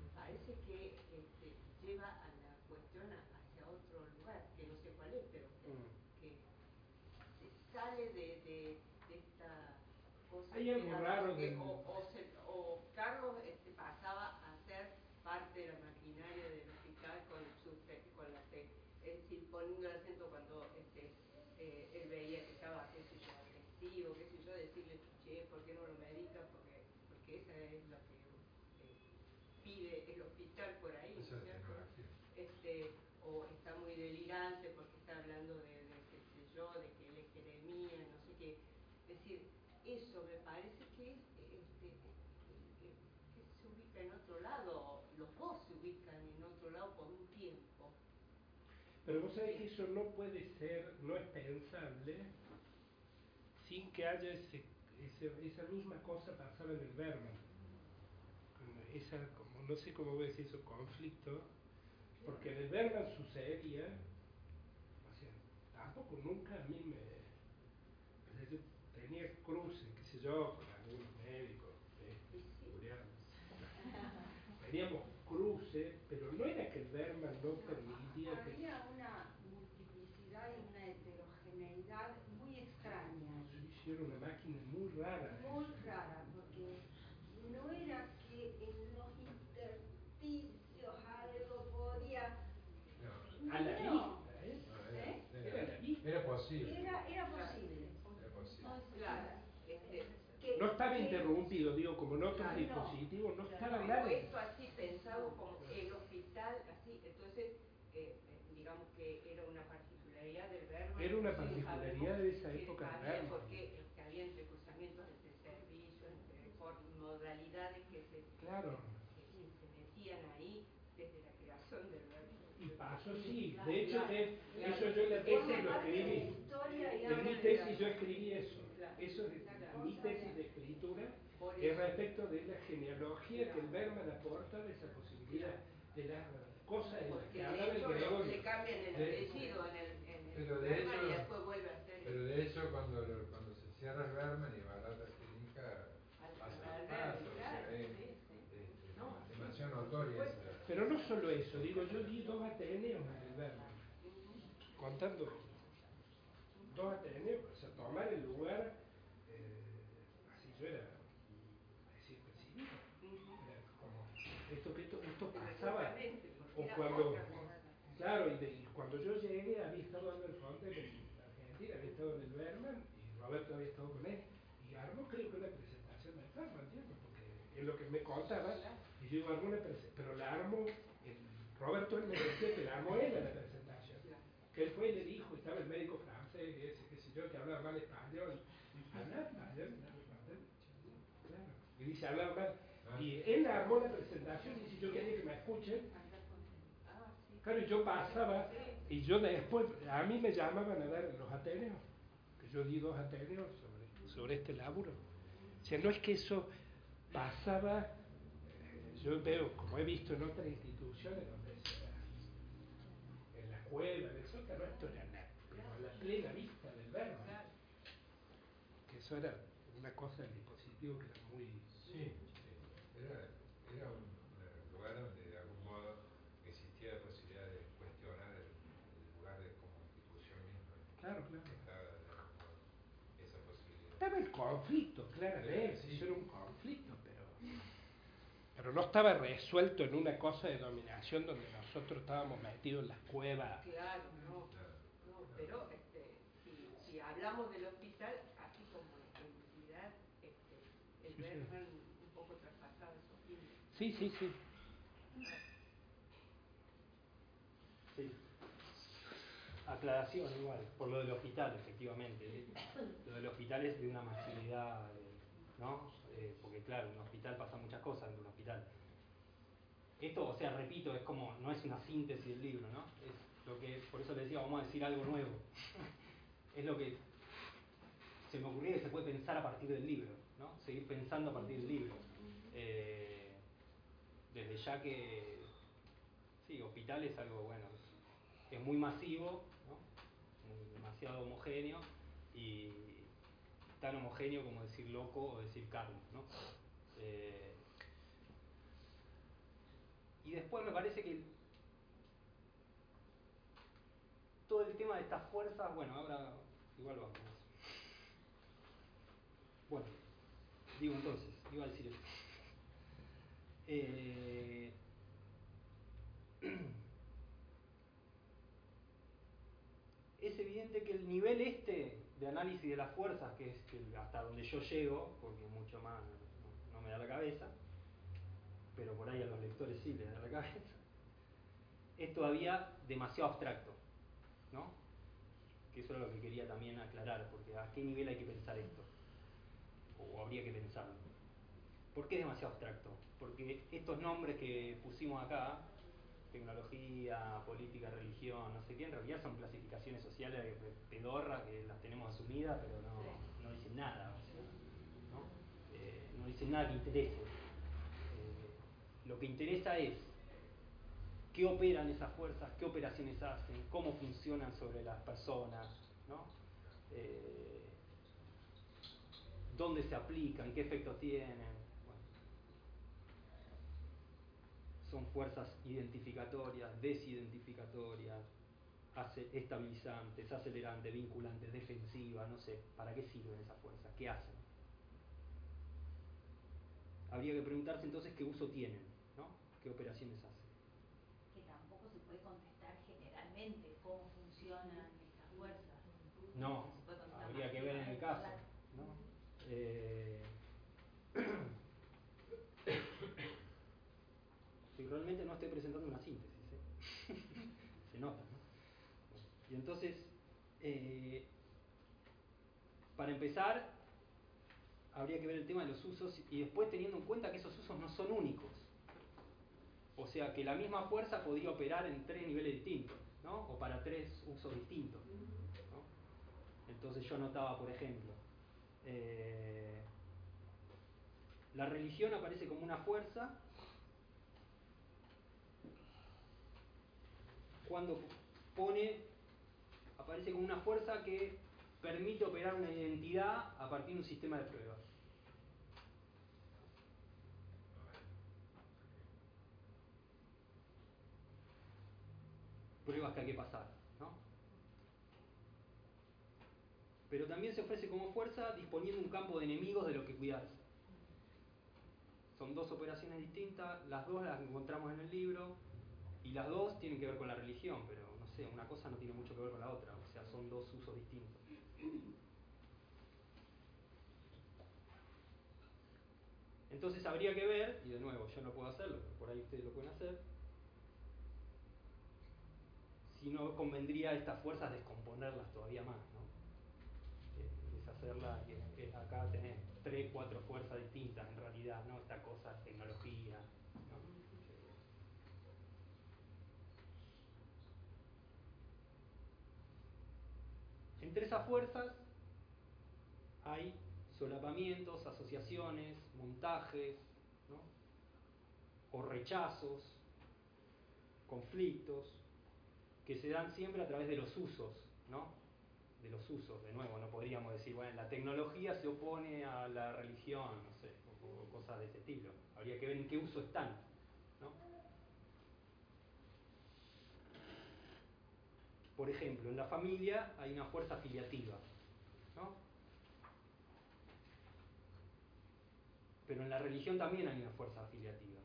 me parece que este, lleva a la cuestión a- hacia otro lugar, que no sé cuál es, pero que, Mm. que se sale de, de, de esta cosa Hay que algo era raro o Carlos este, pasaba a ser parte de la maquinaria del hospital con su te- con la te- es decir, poniendo el acento cuando este, eh, él veía que estaba, qué sé yo, agresivo, qué sé yo, decirle, che, ¿por qué no lo medicas? Porque, porque esa es lo que eh, pide el hospital por ahí, ¿no es Esa es la cierto? tecnología. este, o está muy delirante porque está hablando de, de qué sé yo, de que él es Jeremías, no sé qué. Es decir, eso me parece que, es, este, que, que se ubica en otro lado, los dos se ubican en otro lado por un tiempo. Pero vos sabés que eso no puede ser, no es pensable sin que haya ese, ese- esa misma cosa pasaba en el. Con Esa, como, no sé cómo voy a decir eso, conflicto, porque el Berman sucedía, o sea, tampoco nunca a mí me... yo tenía cruces, qué sé yo, con algunos médicos, eh, teníamos cruces, pero no era que el Berman no permitía que... Había una multiplicidad y una heterogeneidad muy extraña. Sí, era una máquina muy rara. Muy rara, porque no era que en los intersticios algo podía... No, A la No. vista, ¿eh? no, ¿Eh? Era la vista. Era posible. Era, era posible. Era posible. Claro, este, Que- No estaba que- interrumpido, digo, como otros Claro, no. dispositivos, no Claro, estaba no. Pero esto así pensado como el hospital, así, entonces, eh, eh, digamos que era una particularidad del Berman. Era una particularidad de esa que época había. Porque que había entrecruzamientos entre servicios, entre for- modalidades que se, Claro. que se metían ahí desde la creación del Berman. Y pasó, sí. Claro, De hecho, claro, que claro. eso yo en la tesis lo escribí. y En mi tesis yo escribí eso. Claro. Eso es Claro. mi tesis de Por es respecto de la genealogía que el. Berman aporta de esa posibilidad de las cosas en las que de hablaba el Gregorio. le cambian el apellido en el, en el Pero de Berman y hecho- después vuelve a ser Pero de hecho, cuando, cuando se cierra el Berman y va a la clínica, pasa al paso, demasiado notoria. Pero no solo eso, digo, yo di dos Ateneos en el Berman, contando dos Ateneos, o sea, tomar el lugar, eh, así yo era recién percibido, era como, esto que esto, esto pasaba, Exactamente, porque o era cuando, claro, y, de- y cuando yo llegué había estado dando el Fonte en Argentina, había estado en el Berman, y Roberto había estado con él, y armó creo que una presentación del Berman, ¿entiendes? Porque es lo que me contaba, y yo armó una presentación, pero la armo en Roberto me decía que la armó él la presentación. Que él fue y le dijo, estaba el médico francés, ese, qué sé yo, que hablaba mal español. Claro. Y dice, hablaba mal. Y él armó la presentación y dice, yo quería que me escuchen. Claro, yo pasaba, y yo después, a mí me llamaban a dar los ateneos, que yo di dos ateneos sobre, sobre este laburo. O sea, no es que eso pasaba, eh, yo veo, como he visto en otras instituciones donde se da, en la cueva, en el sótano, esto era la, pero a la plena vista del verbo. Que eso era una cosa del dispositivo que era muy... Sí, era, era un eh, lugar donde de algún modo existía la posibilidad de cuestionar el, el lugar de, como institución misma. Claro, claro. Estaba de algún modo esa posibilidad. Estaba el conflicto, claramente, Sí. eso era un conflicto, pero, pero no estaba resuelto en una cosa de dominación donde nosotros estábamos metidos en las cuevas. Claro, no. Claro. No, pero este, si, si hablamos del hospital, así como la publicidad, este, el Sí, sí. Bergman un poco. Sí, sí, sí. Sí. Aclaración igual, por lo del hospital, efectivamente. Lo del hospital es de una masividad, eh, ¿no? Eh, porque claro, en un hospital pasan muchas cosas en un hospital. Esto, o sea, repito, es como, no es una síntesis del libro, ¿no? Es lo que, por eso le decía, vamos a decir algo nuevo. es lo que se me ocurría que se puede pensar a partir del libro, ¿no? Seguir pensando a partir del libro. Eh, desde ya que Sí, hospital es algo, bueno, es, muy masivo, demasiado homogéneo y tan homogéneo como decir loco o decir carne, ¿no? Eh, y después me parece que todo el tema de estas fuerzas, bueno, ahora igual vamos. Bueno, digo entonces, iba a decir eso es que el nivel este de análisis de las fuerzas, que es hasta donde yo llego, porque mucho más no, no me da la cabeza, pero por ahí a los lectores sí les da la cabeza, es todavía demasiado abstracto, ¿no? Que eso era lo que quería también aclarar, porque a qué nivel hay que pensar esto, o habría que pensarlo. ¿Por qué es demasiado abstracto? Porque estos nombres que pusimos acá, tecnología, política, religión, no sé qué, en realidad son clasificaciones sociales de pedorra que las tenemos asumidas, pero no, no dicen nada, o sea, ¿no? Eh, no dicen nada que interese. Eh, lo que interesa es qué operan esas fuerzas, qué operaciones hacen, cómo funcionan sobre las personas, ¿no? Eh, dónde se aplican, qué efectos tienen. Bueno. Son fuerzas identificatorias, desidentificatorias, estabilizantes, acelerantes, vinculantes, defensivas, no sé, ¿para qué sirven esas fuerzas? ¿Qué hacen? Habría que preguntarse entonces qué uso tienen, ¿no? ¿Qué operaciones hacen? que tampoco se puede contestar generalmente cómo funcionan estas fuerzas. No, habría que ver en el caso. ¿no? Eh, y realmente no estoy presentando una síntesis, ¿eh? se nota. ¿no? Y entonces, eh, para empezar, habría que ver el tema de los usos y después teniendo en cuenta que esos usos no son únicos. O sea que la misma fuerza podría operar en tres niveles distintos, ¿no? O para tres usos distintos. Entonces yo notaba, por ejemplo, eh, la religión aparece como una fuerza cuando pone, aparece como una fuerza que permite operar una identidad a partir de un sistema de pruebas. Pruebas que hay que pasar, ¿no? Pero también se ofrece como fuerza disponiendo un campo de enemigos de lo que cuidarse. Son dos operaciones distintas, las dos las encontramos en el libro y las dos tienen que ver con la religión, pero no sé, una cosa no tiene mucho que ver con la otra, o sea, son dos usos distintos. Entonces habría que ver, y de nuevo yo no puedo hacerlo, pero por ahí ustedes lo pueden hacer, si no convendría estas fuerzas descomponerlas todavía más, ¿no? Eh, deshacerlas, que, que acá tenés tres, cuatro fuerzas distintas en realidad, ¿no? Esta cosa, tecnología, ¿no? Entre esas fuerzas hay solapamientos, asociaciones, montajes, o rechazos, conflictos, que se dan siempre a través de los usos, ¿no? De los usos, de nuevo, no podríamos decir, bueno, la tecnología se opone a la religión, no sé, o, o cosas de ese estilo. Habría que ver en qué uso están, ¿no? Por ejemplo, en la familia hay una fuerza afiliativa, ¿no? Pero en la religión también hay una fuerza afiliativa.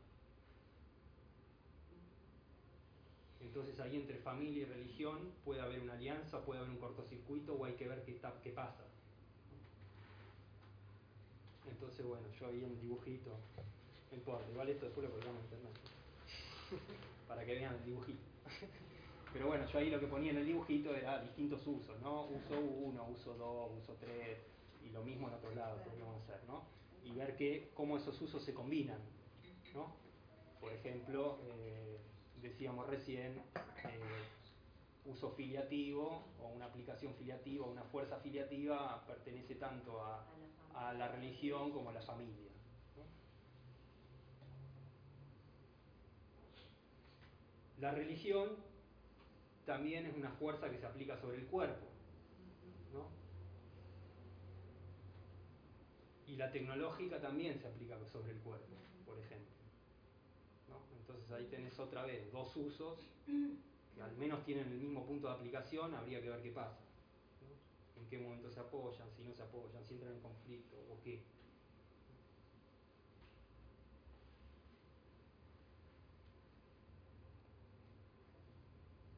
Entonces ahí entre familia y religión puede haber una alianza, puede haber un cortocircuito o hay que ver qué, qué pasa. Entonces bueno, yo ahí en el dibujito, no importa, igual esto después lo colgamos en internet. Para que vean el dibujito. Pero bueno, yo ahí lo que ponía en el dibujito era distintos usos, ¿no? Uso 1, uso 2, uso 3, y lo mismo en otros lados podríamos hacer, ¿no? Y ver que, cómo esos usos se combinan, ¿no? Por ejemplo, eh, decíamos recién, eh, uso filiativo o una aplicación filiativa, una fuerza filiativa pertenece tanto a, la religión como a la familia. La religión también es una fuerza que se aplica sobre el cuerpo. ¿no? Y la tecnológica también se aplica sobre el cuerpo, por ejemplo. Entonces ahí tenés otra vez dos usos que al menos tienen el mismo punto de aplicación, habría que ver qué pasa. En qué momento se apoyan, si no se apoyan, si entran en conflicto o qué.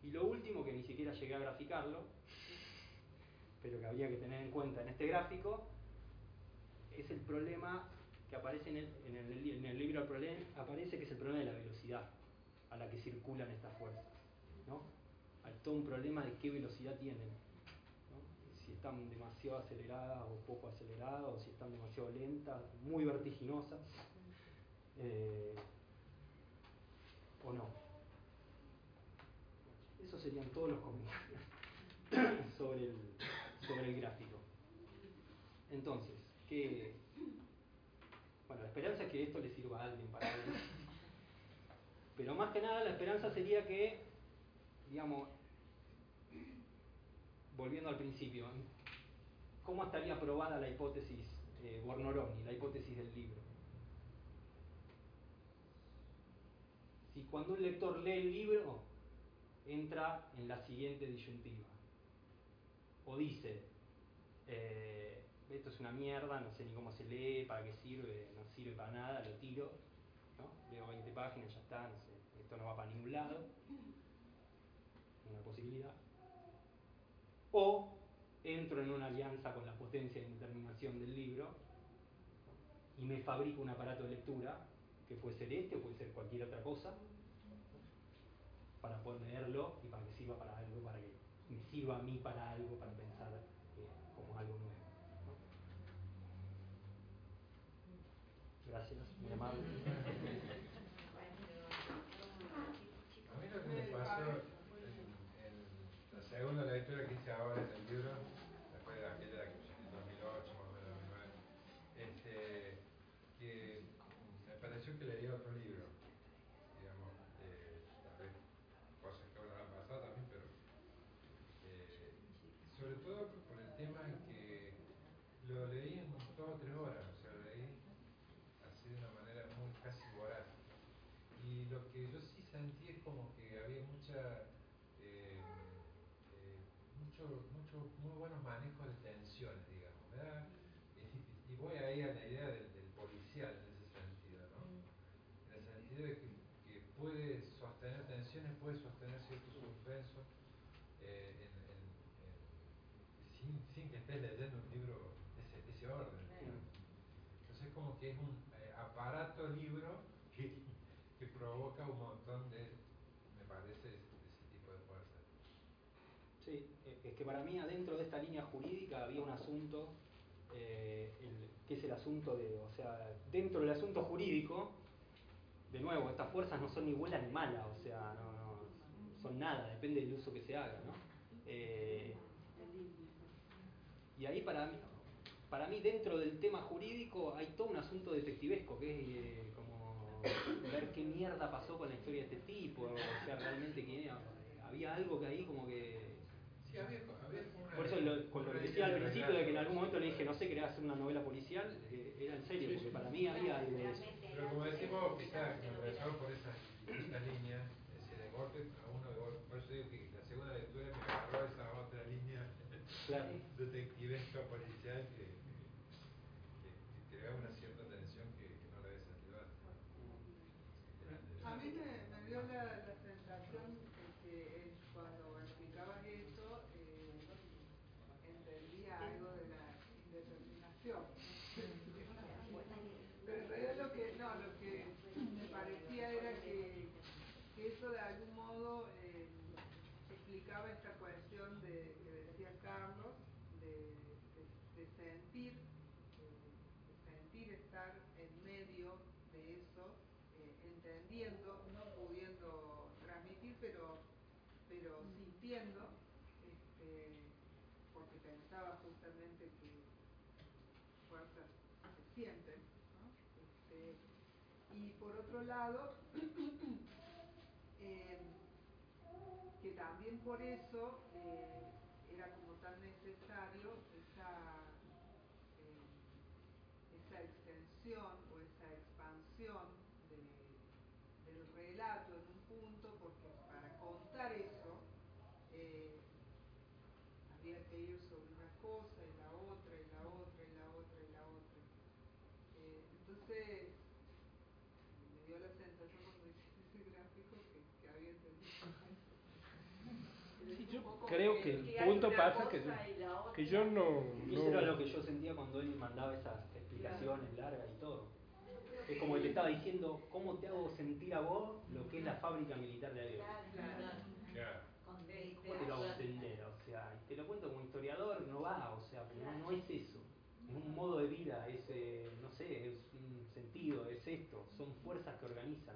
Y lo último, que ni siquiera llegué a graficarlo, pero que habría que tener en cuenta en este gráfico, es el problema que aparece en el, en el, en libro aparece que es el problema de la velocidad a la que circulan estas fuerzas. ¿no? Hay todo un problema de qué velocidad tienen. Si están demasiado aceleradas o poco aceleradas, o si están demasiado lentas, muy vertiginosas, eh, o no. Esos serían todos los comentarios sobre el, sobre el gráfico. Entonces, ¿qué, bueno, la esperanza es que esto le sirva a alguien para algo. Pero más que nada la esperanza sería que, digamos, volviendo al principio, ¿cómo estaría aprobada la hipótesis eh, Bornoroni, la hipótesis del libro? Si cuando un lector lee el libro, entra en la siguiente disyuntiva. O dice, eh, esto es una mierda, no sé ni cómo se lee, para qué sirve, no sirve para nada, lo tiro, ¿no? leo 20 páginas, ya está, esto no va para ningún lado, una posibilidad. O entro en una alianza con la potencia de determinación del libro y me fabrico un aparato de lectura, que puede ser este o puede ser cualquier otra cosa, para poder leerlo y para que sirva para algo, para que me sirva a mí para algo, para pensar eh, como algo nuevo. Gracias, muy amable. A mí lo que me pasó en, en la segunda lectura que hice ahora en el libro, después de aquella que en 2008, más o menos 2009, este, que me pareció que leía otro libro, digamos, eh, tal vez cosas que ahora han pasado también, pero eh, sobre todo por el tema que lo leí en dos o tres horas, o sea, lo leí así de una manera muy casi voraz. Y lo que yo sí sentí es como que había mucha, eh, eh, mucho, mucho, muy buenos manejos de tensiones, digamos, ¿verdad? Y, y voy ahí a la idea del, del, policial en ese sentido, ¿no? En el sentido de que, que puede sostener tensiones, puede sostener cierto suspenso, eh, en, en, sin, sin, que estés leyendo un libro de ese, de ese orden. Entonces como que es un eh, aparato libro que, que, provoca un montón de, me parece, ese, ese tipo de fuerza. es que para mí adentro de esta línea jurídica había un asunto, eh, que es el asunto de, o sea, dentro del asunto jurídico, de nuevo, estas fuerzas no son ni buenas ni malas, o sea, no, son nada, depende del uso que se haga, ¿no? Eh, y ahí para mí, para mí dentro del tema jurídico hay todo un asunto detectivesco, que es eh, como ver qué mierda pasó con la historia de este tipo, o sea, realmente quién era. Había algo que ahí como que... Sí, había, había Por eso lo, con lo que decía al principio de que en algún momento le dije, no sé, quería hacer una novela policial, eh, era en serio, porque para mí había algo de eso. Pero como decimos, quizás regresamos por esa, esa línea, es decir, de golpe a uno de golpe. Por eso digo que la segunda lectura me agarró esa otra línea Claro. detectivesca policial que, que, que crea una cierta tensión que, que no la en el debate. A mí me, me dio la, la sensación de que eh, cuando explicabas eso, eh, entendía algo de la indeterminación. Pero en realidad lo que, no, lo que me parecía era que, que eso de algún modo eh, explicaba esta cuestión de, que decía Carlos, de, de- de sentir, eh, de sentir estar en medio de eso, eh, entendiendo, no pudiendo transmitir, pero, pero sintiendo, este, porque pensaba justamente que fuerzas se sienten, ¿no? Este, y por lado, eh, que también por eso eh, era como tan necesario esa, eh, esa extensión o esa expansión de- del relato en un punto, porque para contar eso eh, había que ir sobre una cosa y la otra y la otra y la otra y la otra. Eh, entonces me dio la sensación cuando hice ese gráfico que, que había entendido. Sí, yo Un poco creo que el punto pasa que, cosa y la que yo no, Y eso era lo no que yo sentía cuando él mandaba esas explicaciones largas y todo. Es como que te estaba diciendo, ¿cómo te hago sentir a vos lo que es la fábrica militar de avión? Claro. ¿Cómo te lo hago entender? O sea, y te lo cuento como historiador, no va, o sea, no, no es eso. Es un modo de vida, es, eh, no sé, es un sentido, es esto. Son fuerzas que organizan,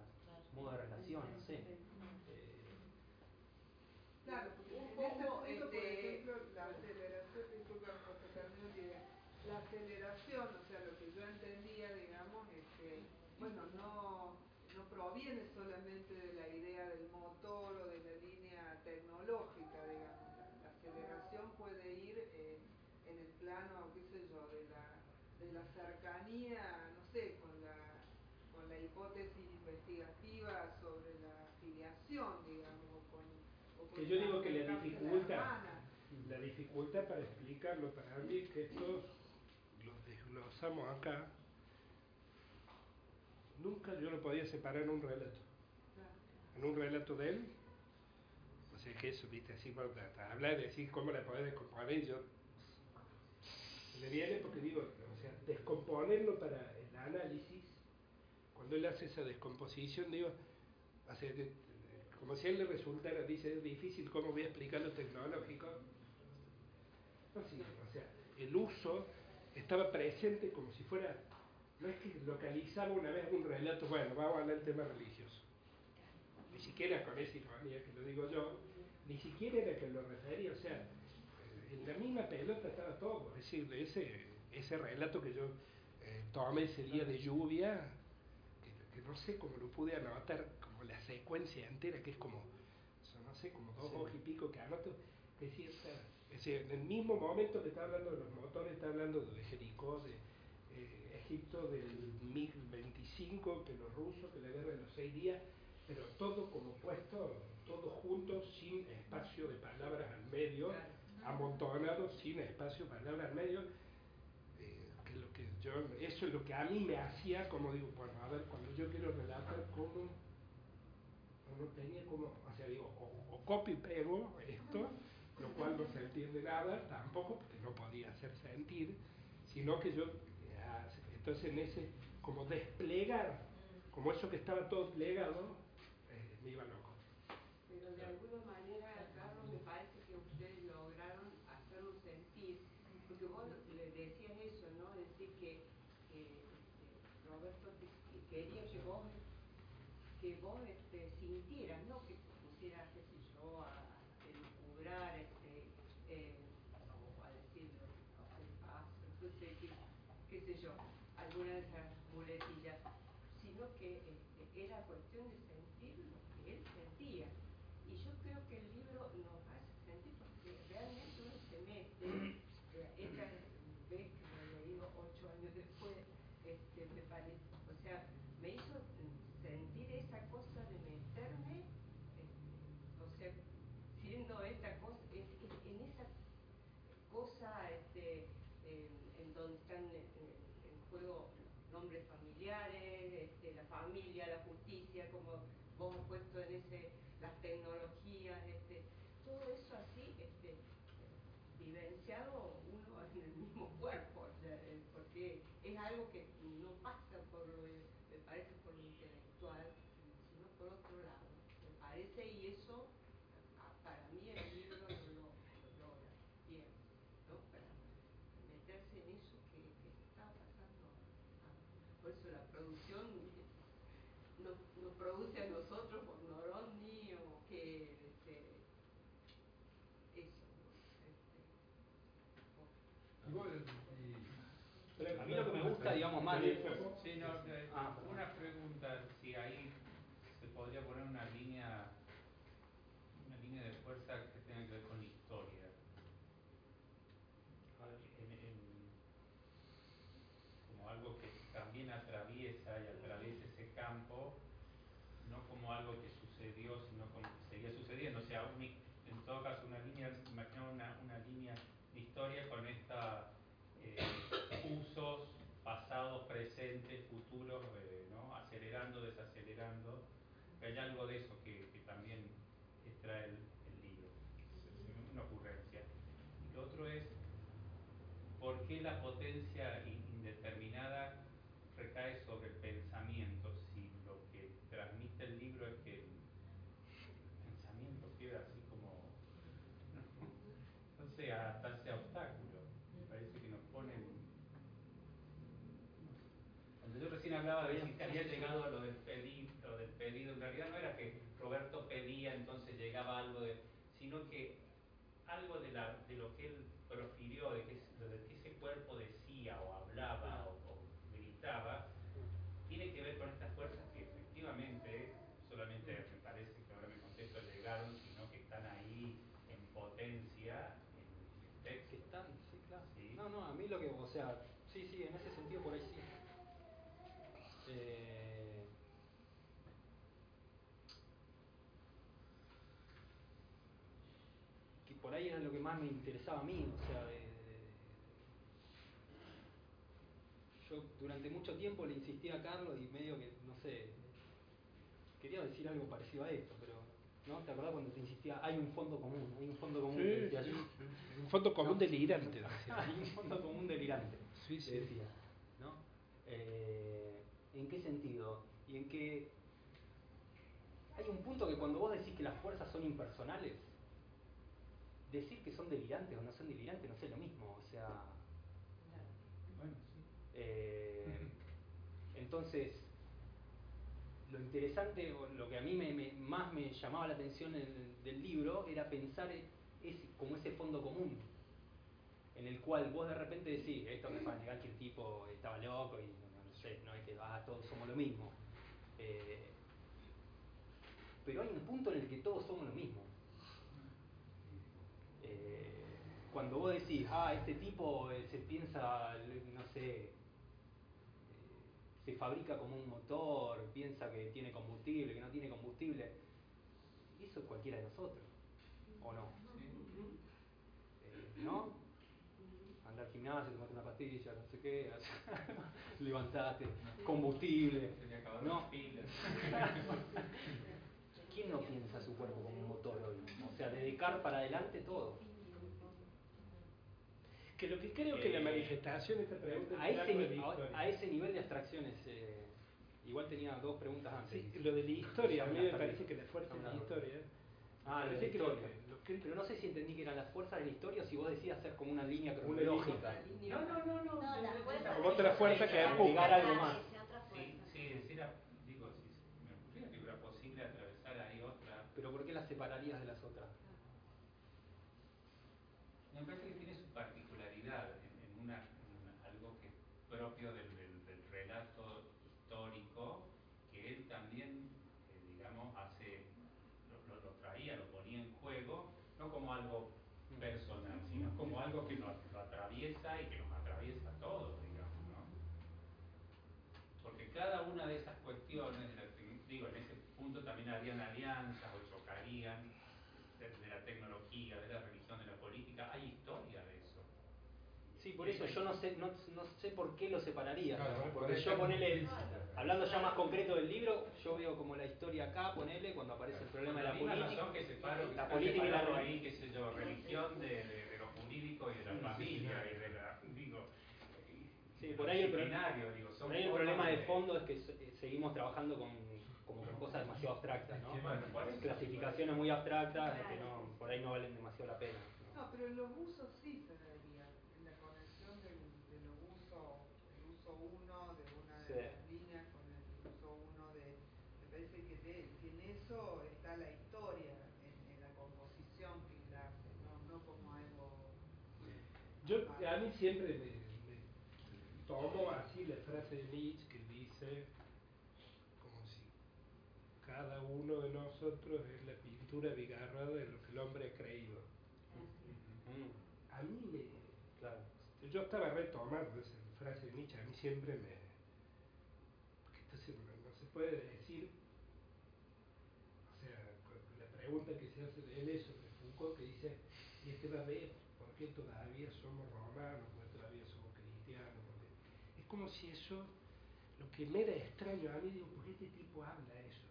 modo de relación, no sé. Eh, Claro, porque Un en ese poco, punto, por este, ejemplo, la aceleración, disculpa, porque termino la idea. La aceleración, o sea, lo que yo entendía, digamos, es que, bueno, no, no proviene solamente de la idea del motor o de la línea tecnológica, digamos. La, la aceleración puede ir eh, en el plano, qué sé yo, de la, de la cercanía, no sé, con la, con la hipótesis investigativa sobre la filiación, digamos, o con, o con que yo digo que la acercarse a dificultad, hermana. la dificultad para explicarlo para mí que esto lo desglosamos acá, nunca yo lo podía separar en un relato. En un relato de él, o sea que eso, viste, así cuando te habla de decir cómo la podés descomponer, yo me viene porque digo, o sea, descomponerlo para el análisis, cuando él hace esa descomposición, digo, hace de- de- como si él le resultara, dice, es difícil cómo voy a explicar lo tecnológico. No, sí, o sea, el uso estaba presente como si fuera, no es que localizaba una vez un relato, bueno, vamos a hablar del tema religioso. Ni siquiera con esa ironía que lo digo yo, ni siquiera era que lo refería, o sea, en la misma pelota estaba todo, es decir, ese, ese relato que yo eh, tomé ese día de lluvia, que, que no sé cómo lo pude anotar, como la secuencia entera, que es como, no sé, como dos hojas y pico que anoto, es cierta, es decir, en el mismo momento que está hablando de los motores, está hablando de Jericó, de eh, Egipto del MiG-25, que los rusos, que la guerra de los seis días, pero todo como puesto, todo junto, sin espacio de palabras al medio, amontonado, sin espacio de palabras al medio, eh, que lo que yo, eso es lo que a mí me hacía, como digo, bueno, a ver, cuando yo quiero relatar cómo, no tenía como, o sea, digo, o, o copio y pego esto, lo cual no se entiende nada, tampoco, porque no podía hacer sentir, sino que yo, ah, entonces en ese, como desplegar, como eso que estaba todo plegado, eh, me iba loco. Pero de alguna manera, Carlos, me parece que ustedes lograron quería que vos, que vos este, sintieras, no que pusieras, qué sé yo, a, a elucubrar, este, eh, o a decirlo, no sé, paz, no sé qué, qué sé yo, alguna de esas muletillas, sino que este, era cuestión de sentir lo que él sentía. Y yo creo que el libro nos hace sentir porque realmente uno se mete, eh, esta vez que lo he leído ocho años después, este, me parece, o sea, me hizo mm, sentir esa cosa de meterme, este, o sea, siendo esta cosa, en, en- en esa cosa este, en, en donde están en, en juego nombres familiares, este, la familia, la justicia, como vos has puesto en ese, las tecnologías, este, todo eso así, este, vivenciado uno en el mismo cuerpo, o sea, eh, porque es algo que no pasa por lo, me parece por lo intelectual, sino por otro lado, me parece, y eso a- para mí el libro lo, lo- lo logra bien, ¿no? Para meterse en eso que, que está pasando. Ah, Por eso la producción nos, nos produce a nosotros por Noroni o que este, eso, ¿no? Este, o- Y vos, y- A mí lo que me gusta, digamos, más de... Sí, no, eh, Ah, una pregunta, si ahí se podría poner una línea, una línea de fuerza que tenga que ver con la historia. En- en- como algo que también atraviesa y atraviesa ese campo, no como algo que sucedió, sino como que seguía sucediendo. O sea, un- en todo caso, una línea, imagino una, una línea de historia con esta eh, usos pasados, presentes, futuros, eh, ¿no? acelerando, desacelerando. Hay algo de eso que, que también extrae el, el libro. Es una ocurrencia. Y lo otro es, ¿por qué la potencia in- indeterminada recae sobre el pensamiento si lo que transmite el libro es que el pensamiento queda así como, no, no sé, adaptarse a obstáculos? Me parece que nos ponen cuando yo recién hablaba de si había llegado a lo del pedido, lo del pedido, en realidad no era que Roberto pedía, entonces llegaba algo de, sino que algo de, la, de lo que él profirió, de que, ese cuerpo decía o hablaba o, o gritaba, tiene que ver con estas fuerzas que efectivamente, solamente me parece que ahora me contesto, llegaron, sino que están ahí en potencia en el texto. Que están, sí, claro. Sí. No, no, a mí lo que, o sea, sí, sí, en ese sentido por ahí sí. Eh, que por ahí era lo que más me interesaba a mí, o sea, de- de- yo durante mucho tiempo le insistía a Carlos y medio que, no sé, quería decir algo parecido a esto, pero, ¿no? ¿Te acordás cuando te insistía, hay un fondo común, hay un fondo común? Sí, decía yo. Un fondo común ¿No? delirante, decía. hay un fondo común delirante, Sí, te sí. decía, ¿no? Eh, ¿En qué sentido? Y en que hay un punto que cuando vos decís que las fuerzas son impersonales, decir que son delirantes o no son delirantes no es lo mismo, o sea... Bueno, sí. Eh, entonces, lo interesante, o lo que a mí me, me- más me llamaba la atención en- del libro era pensar ese, como ese fondo común, en el cual vos de repente decís, esto me va a negar que el tipo estaba loco y no, no sé, no es que ah, todos somos lo mismo. Eh, pero hay un punto en el que todos somos lo mismo. Eh, cuando vos decís, ah, este tipo eh, se piensa, no sé, eh, se fabrica como un motor, piensa que tiene combustible, que no tiene combustible, eso es cualquiera de nosotros, ¿o no? ¿No? Andar al gimnasio, tomarte una pastilla, no sé qué, levantaste, combustible, Se me acabaron ¿no? las pilas. ¿Quién no piensa su cuerpo como un motor hoy? O sea, de Descartes para adelante todo. Que lo que creo que la Eh, manifestación, esta pregunta A es ese, de a- ese nivel de abstracciones, eh, igual tenía dos preguntas antes. Sí, lo de la historia, a mí me parece que la fuerza de la historia. Ah, lo de la historia. que- lo que- Pero no sé si entendí que eran las fuerzas de la historia o si vos decías hacer como una línea cronológica. No, no, no, no. No, la fuerza Como otra fuerza que Agregar empuja. algo más. Esa otra Sí, fuerza. sí, decir a pero ¿por qué las separarías de las otras? Me parece que tiene su particularidad en, en una, en algo que es propio del, del- del relato histórico, que él también, eh, digamos, hace, lo, lo- lo traía, lo ponía en juego, no como algo personal, sino como algo que nos lo atraviesa y que nos atraviesa a todos, digamos, ¿no? Porque cada una de esas cuestiones, de la tec- digo, en ese punto también harían alianzas o chocarían de, de la tecnología, de la religión, de la política, hay historia de eso. Sí, por eso yo no sé, no, no sé por qué lo separaría. Porque yo ponele, hablando ya más concreto del libro, yo veo como la historia acá, ponele, cuando aparece el problema de la política. razón que separo, que la política y la ahí, qué sé yo, religión de, de- de lo jurídico y de la familia sí. y de la, digo, Sí, por ahí el, pro- disciplinario, digo, son por ahí el formas problema de fondo es que se- eh, seguimos trabajando con, como con cosas demasiado abstractas, ¿no? Clasificaciones muy abstractas que no, por ahí no valen demasiado la pena. ¿no? No, pero en los usos sí se vería, en la conexión del, de los usos, el uso uno de una de Sí. las líneas con el uso uno de, me parece que, de- que en eso está la historia, en, en la composición que él hace, no, no como algo... Yo, a mí siempre me, me tomo así la frase de Nietzsche que dice como si cada uno de nosotros es la pintura bigarrada de lo que el hombre ha creído. A mí me... claro. Yo estaba retomando esa frase de Nietzsche, a mí siempre me... Porque entonces no, se puede decir... O sea, la pregunta que se hace de él es sobre Foucault, que dice, y este va a ver, ¿por qué todavía somos romanos? ¿Por qué todavía somos cristianos? ¿Por qué? Es como si eso, lo que me era extraño a mí, digo, ¿por qué este tipo habla eso?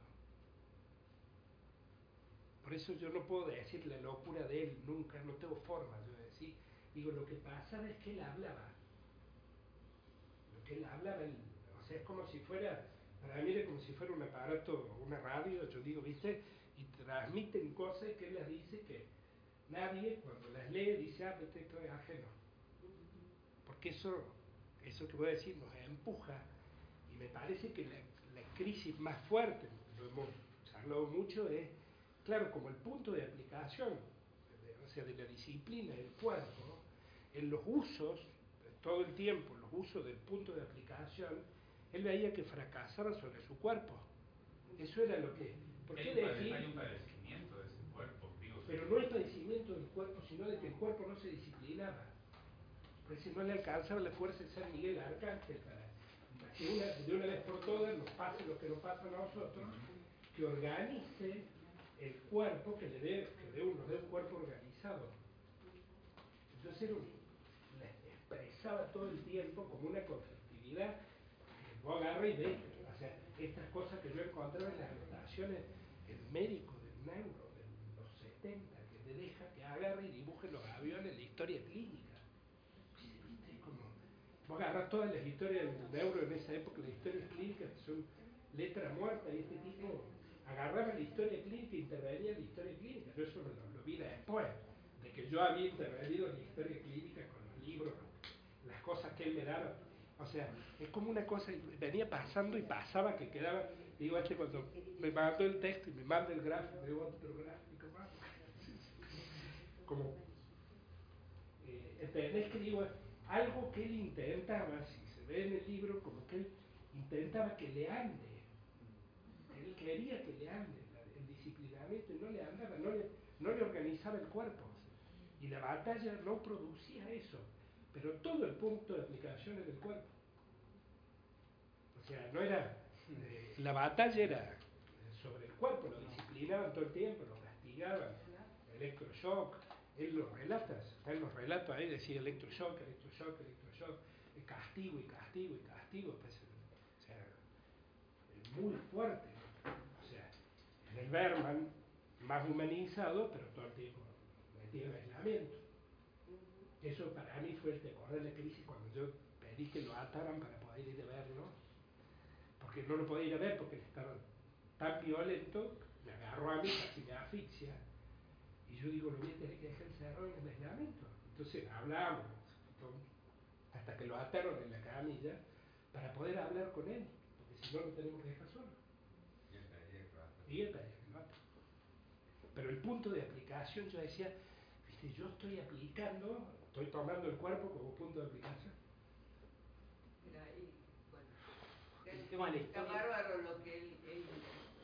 Por eso yo no puedo decir la locura de él, nunca, no tengo forma de decir. Digo, lo que pasaba es que él hablaba. Lo que él hablaba, o sea, es como si fuera, para mí era como si fuera un aparato, una radio, yo digo, ¿viste? Y transmiten cosas que él las dice que nadie, cuando las lee, dice, ah, este esto es ajeno. Porque eso, eso que voy a decir nos empuja, y me parece que la, la crisis más fuerte, lo hemos hablado mucho, es, claro, como el punto de aplicación, de- o sea, de la disciplina del cuerpo, en los usos, todo el tiempo, los usos del punto de aplicación, él veía que fracasaba sobre su cuerpo. Eso era lo que... ¿Por qué decir? hay un padecimiento de ese cuerpo, digo, Pero no el padecimiento del cuerpo, sino de que el cuerpo no se disciplinaba. Pues si no le alcanzaba la fuerza de San Miguel Arcángel para que de una vez por todas nos pase lo que nos pasa a nosotros, que organice el cuerpo, que le dé, que dé un, nos dé un cuerpo organizado. Entonces la expresaba todo el tiempo como una conflictividad que vos agarras y ves, o sea, estas cosas que yo encontraba en las anotaciones, el médico del neuro de los 70, que te deja que agarre y dibuje los aviones, la historia clínica. Vos agarras todas las historias del neuro en esa época, las historias clínicas que son letra muerta, y este tipo agarraba la historia clínica e intervenía en la historia clínica. Yo eso lo, vi después, de que yo había intervenido en la historia clínica con los libros, las cosas que él me daba. O sea, es como una cosa, venía pasando y pasaba que quedaba, digo, este cuando me mandó el texto y me manda el gráfico, digo, otro gráfico más. Como, eh, ¿entendés que digo? Algo que él intentaba, si se ve en el libro, como que él intentaba que le ande. Él quería que le ande el disciplinamiento y no le andaba, no le, no le organizaba el cuerpo. Y la batalla no producía eso, pero todo el punto de aplicación era el cuerpo. O sea, no era. eh, la batalla era sobre el cuerpo, lo disciplinaban todo el tiempo, lo castigaban, electroshock. Él lo relata, él los relata ahí, decía electroshock, electroshock, electroshock, castigo y castigo y castigo. pues, o sea, es muy fuerte. O sea, en el Berman, más humanizado, pero todo el tiempo metido en aislamiento. Eso para mí fue el temor de la crisis cuando yo pedí que lo ataran para poder ir a verlo, porque no lo podía ir a ver porque estaba tan violento, me agarró a mí, casi me asfixia, y yo digo, lo voy a tener que dejar encerrado en el aislamiento. Entonces hablamos, hasta que lo ataron en la camilla, para poder hablar con él, porque si no lo tenemos que dejar solo. Y él pedía que lo pero el punto de aplicación yo decía, viste, yo estoy aplicando, estoy tomando el cuerpo como punto de aplicación. Pero ahí, bueno, está bárbaro lo que él, él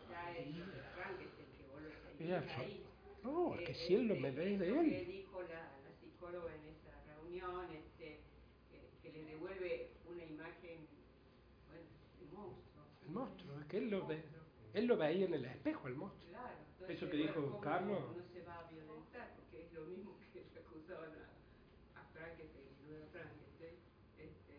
ya es el arranque, es el que vos lo ahí. No, es que Eh, si él lo este, me ve de él. que dijo la, la psicóloga en esa reunión, este, que, que le devuelve una imagen, bueno, de monstruo. El monstruo, es que él lo, ve, él lo veía en el espejo, el monstruo. Claro, entonces, Eso que dijo bueno, ¿cómo Carlos. No, no se va a violentar, porque es lo mismo que le acusaban a, a Frankenstein, no era Frankenstein, este,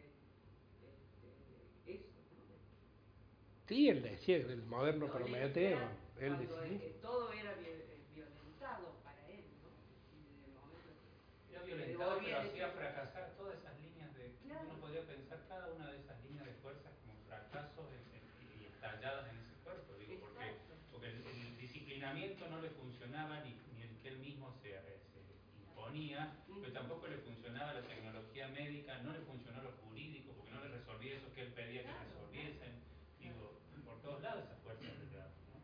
este, eso, ¿no? Sí, él decía, el moderno Prometeo, Violencia él decía. eh, todo era vi- eh, violentado para él, ¿no? Y desde el momento que- Era que violentado, pero hacía fracasar todas esas líneas de. Claro. Uno podría pensar cada una de esas líneas de fuerza como fracasos en- en- y estalladas en ese cuerpo, digo, porque, porque el, el disciplinamiento no le funcionaba ni, ni el que él mismo se, eh, se imponía, pero tampoco le funcionaba la tecnología médica, no le funcionó lo jurídico, porque no le resolvía eso que él pedía que Claro. resolviesen. Digo, por todos lados esa fuerza del teatro, ¿no?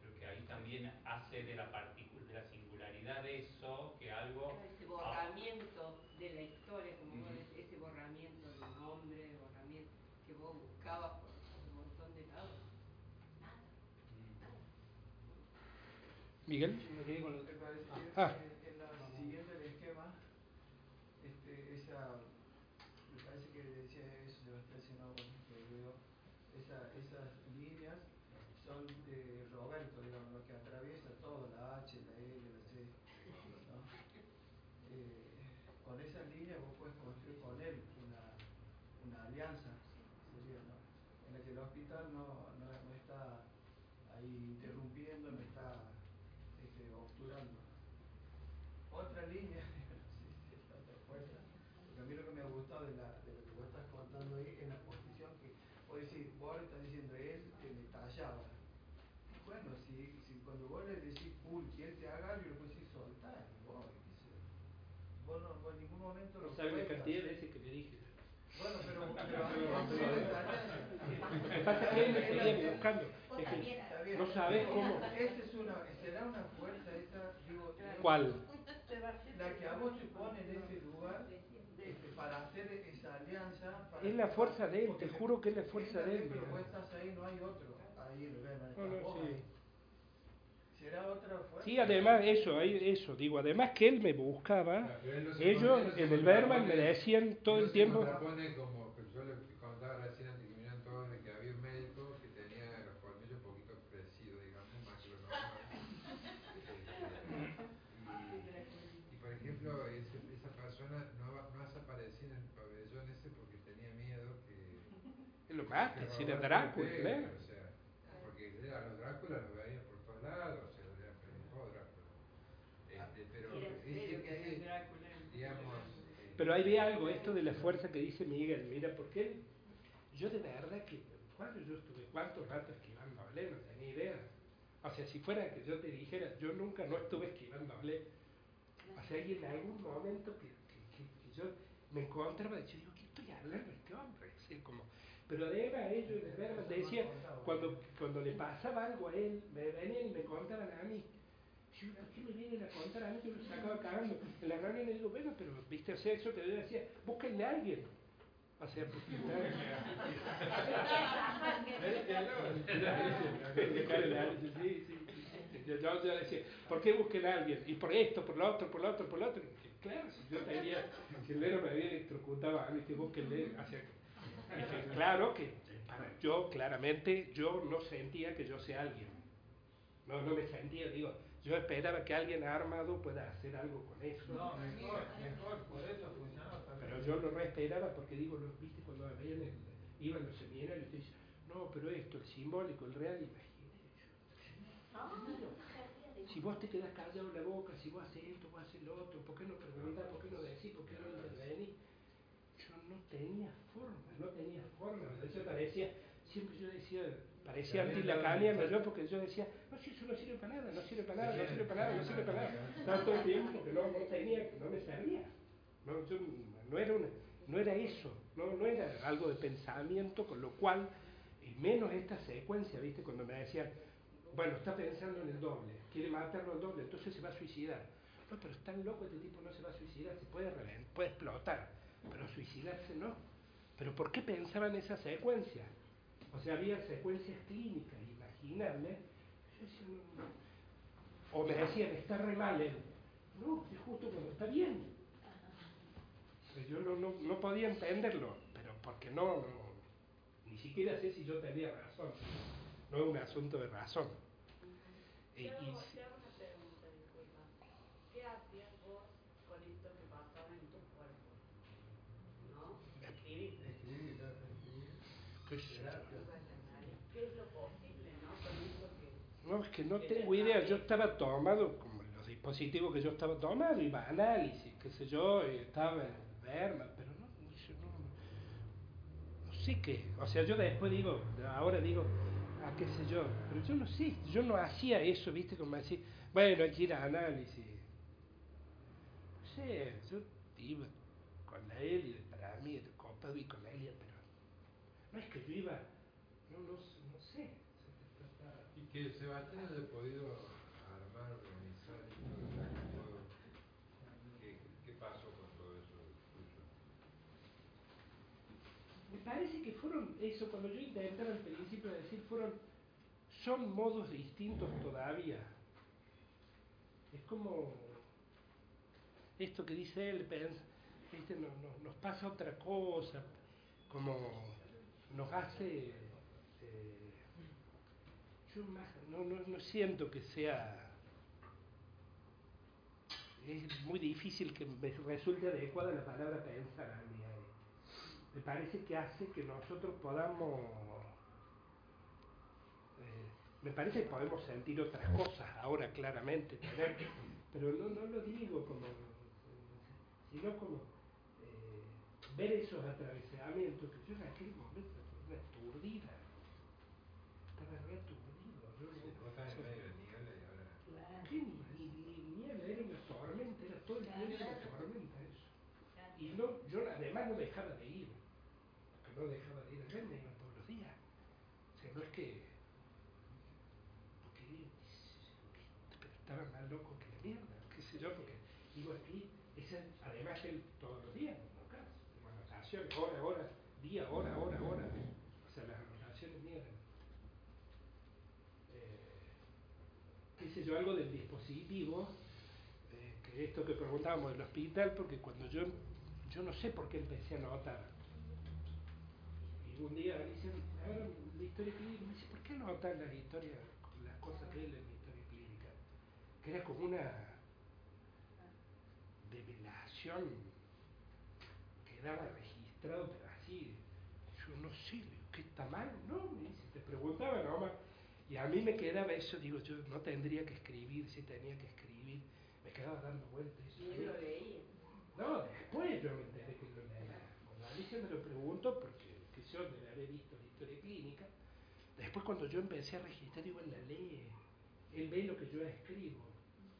Creo que ahí también hace de la, de la singularidad de eso que algo... ese borramiento de la historia, como vos Ujú. decís, ese borramiento de un hombre, borramiento que vos buscabas por un montón de lados. Nada, nada. Miguel. Ah. eh, en la siguiente del esquema, este, esa, me parece que decía eso Sebastián, si no, bueno, que veo, esa, esas líneas son de Roberto, digamos, lo que atraviesa todo, la H, la L, la C, ¿no? Eh, con esas líneas vos puedes construir con él una, una alianza, sería, ¿no? en la que el hospital no, no, no está ahí interrumpiendo, no está este, obturando. Otra línea, sí, sí, la otra fuerza, porque a mí lo que me ha gustado de, la, de lo que vos estás contando ahí es la posición que, vos decís, vos le estás diciendo, él te le tallaba. Bueno, si, si cuando vos le decís, cool, que él te haga algo, le puedes decir, soltar, vos, qué sé yo. vos, no, vos en ningún momento lo No sabe la cuentas. cantidad de veces que le dije. Bueno, pero, pero, pero, pero, Lo que pasa es que él me seguía buscando. Vos Es que también. Está bien. No sabés cómo. Esa es una, será una fuerza esa, digo, ¿Cuál? la que a vos te pone en ese lugar este, para hacer esa alianza. Para Es la fuerza de él, te juro que es la fuerza de él. Pero vos estás ahí, no hay otro. Ahí lo ven, No, no, vos sí. ahí. ¿Será otra fuerza? Sí, además, eso, ahí- eso, digo, además que él me buscaba, Claro, él no ellos en el Berman me decían todo no el tiempo, como que yo le contaba recién antes que vinieran todos de que había un médico que tenía los colmillos un poquito crecidos, digamos, más que lo normal. y, y, por ejemplo, ese- esa persona no, va- no hace aparecido en el pabellón ese porque tenía miedo que. es lo más, que si era Roberto Drácula, claro. O sea, porque a los Drácula los veía por todos lados, o sea, era Drácula. Este, pero Drácula en- digamos. eh, Pero ahí ve algo, esto de la fuerza que dice Miguel, mira, porque él, yo de verdad que, cuando yo estuve, cuántos ratos esquivando a Belén, no tenía idea. O sea, si fuera que yo te dijera, yo nunca no estuve esquivando a Belén. O sea, y en algún momento que, que- que- que yo me encontraba, yo digo, ¿qué estoy hablando de este hombre? Es decir, como, pero además ellos de verdad decían, cuando, cuando le pasaba algo a él, me venían y me contaban a mí. Yo, ¿por qué me vienen a contar a mí? Yo lo sacaba cagando. En la reunión le digo, bueno, pero viste, o sea, eso que yo decía, búsquenle a alguien. O sea, porque Sí, sí. Yo, yo, yo decía, ¿por qué busquen a alguien? Y por esto, por lo otro, por lo otro, por lo otro. Y claro, si yo tenía, si el me había electrocutado a mí, que búsquenle. O claro que para yo, claramente, yo no sentía que yo sea alguien. No, no me sentía, digo, yo esperaba que alguien armado pueda hacer algo con eso. No, mejor, mejor, por eso funcionó también. Pero yo lo re esperaba porque digo, los viste cuando veían el, iban los seminarios y te dicen, no, pero esto, el simbólico, el real, imagínate. Si vos te quedas callado en la boca, si vos haces esto, vos haces lo otro, ¿por qué no preguntás, por qué no decís, por qué no intervenís? Yo no tenía forma, no tenía forma. Eso parecía, siempre yo decía, parecía antilacaniano yo, porque yo decía, no, si eso no sirve para nada, no sirve para nada, no sirve para nada, no sirve para nada. El tiempo porque no, no tenía, no me servía. No, yo, no, era una, no era eso, no, no era algo de pensamiento, con lo cual, y menos esta secuencia, ¿viste? Cuando me decían, Bueno, está pensando en el doble, quiere matarlo al doble, entonces se va a suicidar. No, pero es tan loco este tipo, no se va a suicidar, se puede reventar, puede explotar, pero suicidarse no. Pero ¿por qué pensaba en esa secuencia? O sea, había secuencias clínicas imaginables. Yo decía, no, no. O me decían, está re mal él. No, es justo cuando está bien. Pero yo no, no, no podía entenderlo, pero porque no, no, ni siquiera sé si yo tenía razón. No es un asunto de razón. Eh, y- una pregunta, disculpa. ¿Qué hacías vos con esto que pasaba en tu cuerpo? ¿No? Escribir. Escribir, claro, escribir. qué sé yo. ¿Qué es lo posible, no? Con esto que... No, es que no tengo idea. Yo estaba tomado, como los dispositivos que yo estaba tomando, iba a análisis, qué sé yo, y estaba en Berman, pero no, yo no, no sé qué. O sea, yo después digo, ahora digo, ah, qué sé yo, pero yo no sé, yo no hacía eso, viste, como decir, bueno, hay que ir a análisis. No sé, yo iba con la Elia, para mí, el copado y con la Elia, pero no es que yo iba, no, no, no sé. Y que Sebastián haya podido armar, organizar todo, ¿qué, ¿qué pasó con todo eso? Me parece que fueron eso, cuando yo intentaba al principio decir, fueron, son modos distintos todavía. Es como esto que dice él, no- nos pasa otra cosa, como nos hace... yo no, no, no siento que sea... Es muy difícil que me resulte adecuada la palabra pensar a mí me parece que hace que nosotros podamos, eh, me parece que podemos sentir otras cosas ahora claramente, pero no, no lo digo como, sino como eh, ver esos atravesamientos que yo en aquel momento estaba una aturdida, estaba re aturdido. yo no- Vos estás en medio de niebla y ahora... ¿Qué ni, ni, ni niebla, era una tormenta, era todo el tiempo una tormenta eso. Y no, yo además no dejaba de ir, porque no dejaba de ir a verme, iba todos los días. O sea, no es que. Porque. Pero estaba más loco que la mierda, qué sé yo, porque iba aquí, ese, además él todos los días, no caso, tengo anotaciones, hora, hora, día, hora, hora, hora. O sea, las anotaciones mías eh, qué sé yo, algo del dispositivo, eh, que esto que preguntábamos del hospital, porque cuando yo, yo no sé por qué empecé a notar. Un día dicen, la historia clínica, me dice, ¿por qué notas las historias, las cosas de él en la historia clínica? Que era como una develación, quedaba registrado, pero así, yo no sé, ¿qué está mal? No, me dice, te preguntaba nomás. Y a mí me quedaba eso, digo, yo no tendría que escribir, si tenía que escribir, me quedaba dando vueltas. Y él lo leía. No, después yo me enteré que lo leía. Cuando Alicia me lo preguntó, porque que yo de haber visto la historia clínica, después cuando yo empecé a registrar, digo, él la lee, él ve lo que yo escribo.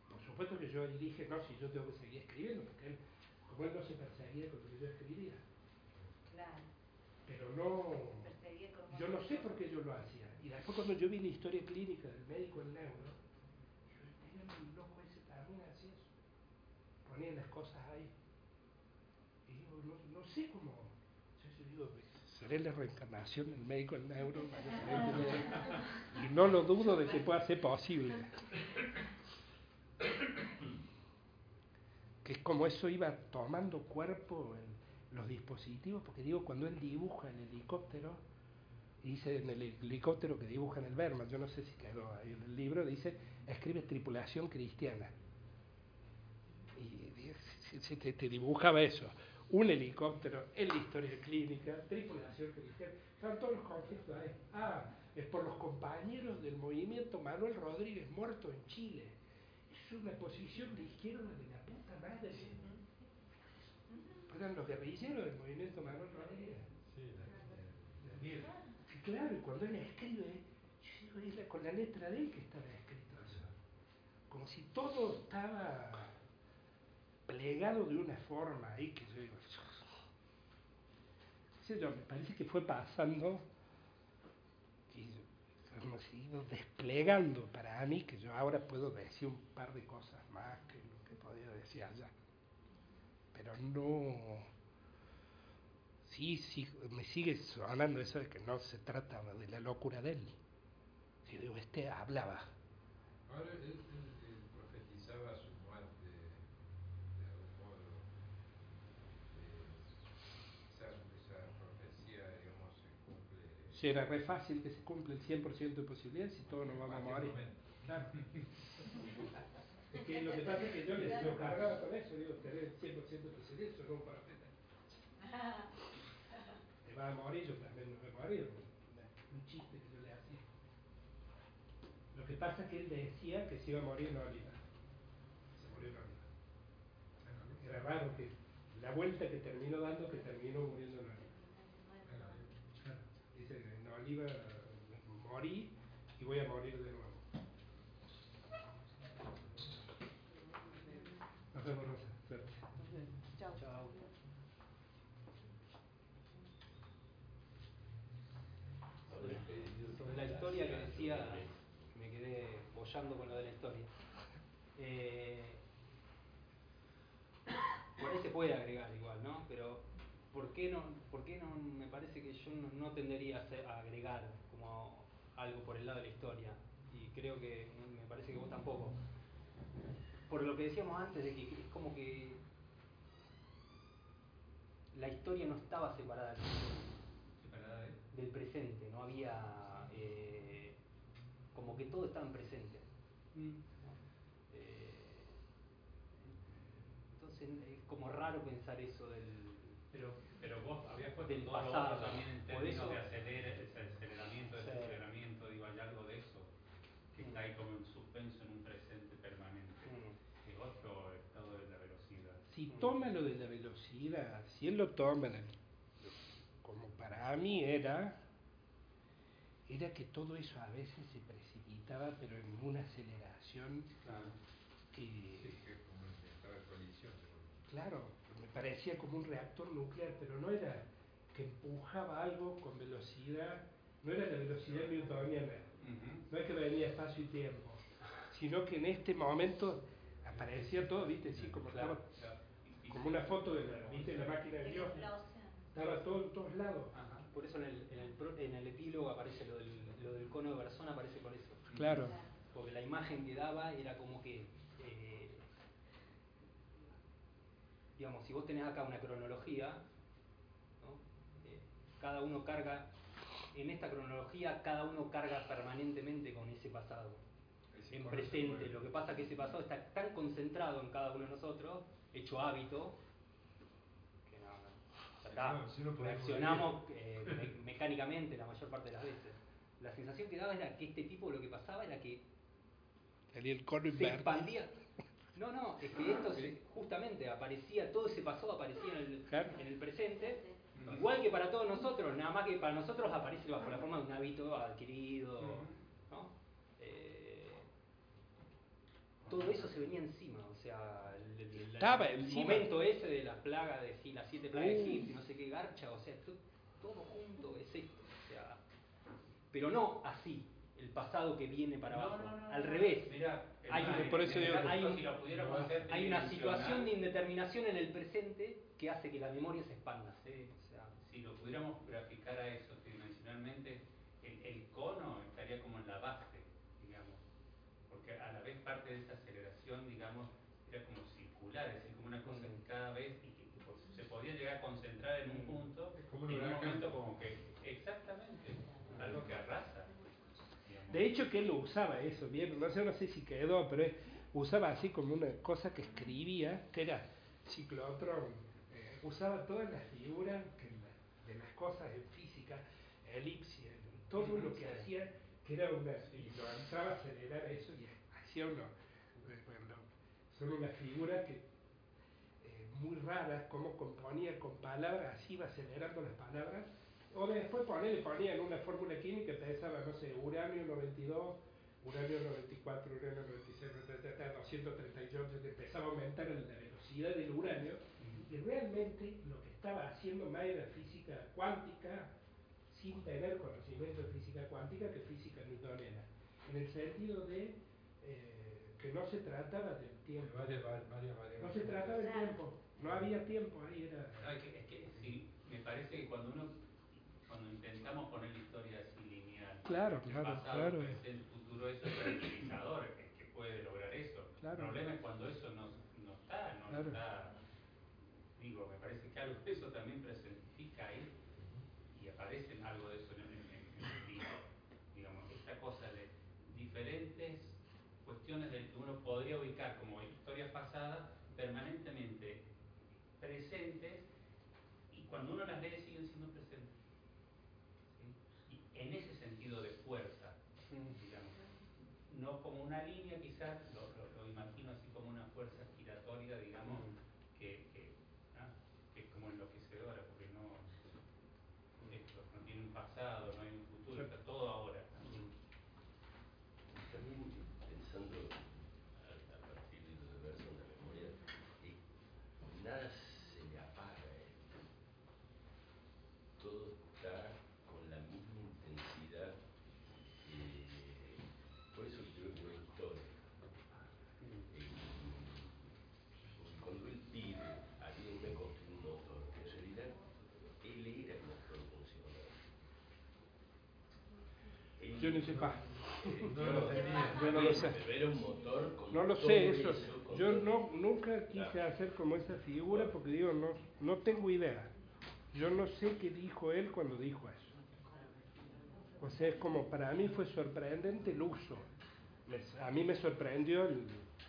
Por supuesto que yo dije, no, si yo tengo que seguir escribiendo, porque él, como él no se perseguía con lo que yo escribía. Claro. Pero no, yo no sé por qué yo lo hacía. Y después cuando yo vi la historia clínica del médico en neuro, yo loco ese también hacía eso. Ponía las cosas ahí. Y digo, no, no sé cómo. Seré la reencarnación del médico en neuro. y no lo dudo de que pueda ser posible. Que es como eso iba tomando cuerpo en los dispositivos, porque digo, cuando él dibuja el helicóptero, dice en el helicóptero que dibuja en el Berman, yo no sé si quedó ahí en el libro, dice, escribe tripulación cristiana. Y se- te dibujaba eso, un helicóptero en la historia clínica, tripulación cristiana, estaban todos los conflictos ahí. Ah, es por los compañeros del movimiento Manuel Rodríguez muerto en Chile. Es una posición de izquierda de la puta madre. Eran los guerrilleros del movimiento Manuel Rodríguez. Sí, la, la claro, y cuando él escribe, yo digo, era con la letra de él que estaba escrito eso. Como si todo estaba plegado de una forma ahí que yo digo, yo, me parece que fue pasando, y hemos ido desplegando para mí que yo ahora puedo decir un par de cosas más que lo que podía decir allá. Pero no. Sí, sí, me sigue sonando eso de que no se trata de la locura de él. Si digo, este hablaba profetizaba su muerte de algún modo. eh, esa, esa profecía, digamos, se cumple. Si era re fácil que se cumple el 100% de posibilidades y todos nos vamos a morir. Claro. Es que lo que pasa es que yo les lo cargaba con eso, digo, tener el 100% de posibilidades, eso no un profeta. Te vas a morir, yo también me voy a morir. Un chiste que yo le hacía. Lo que pasa es que él decía que se iba a morir en Oliva. Se murió en Oliva. Era raro que la vuelta que terminó dando, que terminó muriendo en Oliva. Oliva morí y voy a morir de nuevo. Nos vemos, Rosa. Suerte. Chao. Chao. Sobre, sobre la historia que decía, me quedé bollando con lo de la historia. Eh, por ahí se puede agregar igual, ¿no? Pero ¿por qué no, por qué no me parece que yo no, no tendería a, agregar como algo por el lado de la historia? Y creo que me parece que vos tampoco. Por lo que decíamos antes de que es como que la historia no estaba separada del presente, Separada de. del presente, no había eh, como que todo estaba en presente. ¿no? Eh, entonces es como raro pensar eso del vos habías puesto Del todo pasado. también en Por términos eso- de acelerar, ese aceleramiento, Sí. desaceleramiento, digo, hay algo de eso que está ahí Mm. como en suspenso en un presente permanente. Mm. Es otro estado de la velocidad. Si Mm. toma lo de la velocidad, si él lo toma en como para mí era, era que todo eso a veces se precipitaba, pero en una aceleración Claro. que, Sí, que es como estado de colisión. claro, parecía como un reactor nuclear, pero no era que empujaba algo con velocidad, no era la velocidad newtoniana, no es que venía espacio y tiempo, sino que en este momento aparecía todo, viste, sí, como estaba, como una foto de la, viste, la máquina de Dios, estaba todo en todos lados. Ajá. Por eso en el, en el, pro- en el epílogo aparece lo del, lo del cono de persona, aparece por eso. Claro. Porque la imagen que daba era como que, eh, digamos, si vos tenés acá una cronología, ¿no? Eh, cada uno carga, en esta cronología cada uno carga permanentemente con ese pasado, Ese en presente. Lo que pasa es que ese pasado está tan concentrado en cada uno de nosotros, hecho hábito, que no, no, ya está. no, si no podemos reaccionamos eh, me- mecánicamente la mayor parte de las veces. La sensación que daba era que este tipo lo que pasaba era que se expandía. No, no, es que esto se- justamente aparecía, todo ese pasado aparecía en el, Claro. en el presente, igual que para todos nosotros, nada más que para nosotros aparece bajo la forma de un hábito adquirido. ¿no? Eh, todo eso se venía encima, o sea, el, el- el- Estaba el encima. momento ese de las plagas de Egipto, las siete plagas de. Egipto, y no sé qué garcha, o sea, to- todo junto es esto, o sea, pero no así, pasado que viene para No, abajo, no, no, al revés. Mira, Hay- en- por eso en digo el que- caso, hay un- si lo pudiéramos hacer Hay una situación de indeterminación en el presente que hace que la memoria se expanda. ¿sí? O sea, Si lo pudiéramos graficar a eso tridimensionalmente, el, el cono estaría como en la base, digamos, porque a la vez parte de esa aceleración, digamos, era como circular, es decir, como una cosa que cada vez y que que po- se podía llegar a concentrar en un punto, Es como un y en un huracán. momento como que, exactamente, algo que arrasa. digamos. De hecho que él lo usaba eso, bien, no sé, no sé si quedó, pero usaba así como una cosa que escribía, que era ciclotrón, eh, usaba todas las figuras que de las cosas en física, elipsis, el- todo lo que hacía, que era una, y lo entraba a acelerar eso y hacía uno, eh, bueno, son unas figuras que eh, muy raras, como componía con palabras, así iba acelerando las palabras, o después ponele, ponía en una fórmula química, pensaba, no sé, uranio 92, uranio 94, uranio 96, ta, ta, ta, 238, que empezaba a aumentar la velocidad del uranio, y realmente lo que estaba haciendo más era física cuántica, sin tener conocimiento de física cuántica que física newtoniana, en el sentido de eh, que no se trataba del tiempo. Varias, varias, varias variables. No se trataba del tiempo, no había tiempo ahí, era... No, es que, es que sí, me parece que cuando uno, intentamos poner la historia así lineal, Claro, el claro, pasado, claro. presente, futuro, eso es el utilizador que, puede lograr eso. Claro. El problema es cuando eso no, no está, no Claro. está, digo, me parece que algo de eso también presentifica ahí y aparece algo de eso en el libro. Digamos, esta cosa de diferentes cuestiones del que uno podría ubicar como historias pasadas permanentemente presentes y cuando uno las lee siguen siendo presentes. ¿sí? Y en ese sentido de fuerza, digamos, no como una línea quizás, lo, lo- lo imagino así como una fuerza giratoria, digamos, que, que, ¿ah? que es como enloquecedora, porque no, esto, no tiene un pasado, no hay un futuro, está todo ahora. También pensando a, a partir de los versos de la memoria, eh, nada se le apaga a él. Todo está con la misma intensidad. eh, por eso creo que no hay historia. Eh, porque cuando él pide, alguien me construye un motor, en realidad él era el motor funcional. Él- Yo no sé pas. No lo tenía. Yo no lo sé. Pero era un motor con No lo sé eso. Yo no, nunca quise Claro. hacer como esa figura porque digo, no, no tengo idea. Yo no sé qué dijo él cuando dijo eso. O sea, es como para mí fue sorprendente el uso. A mí me sorprendió el,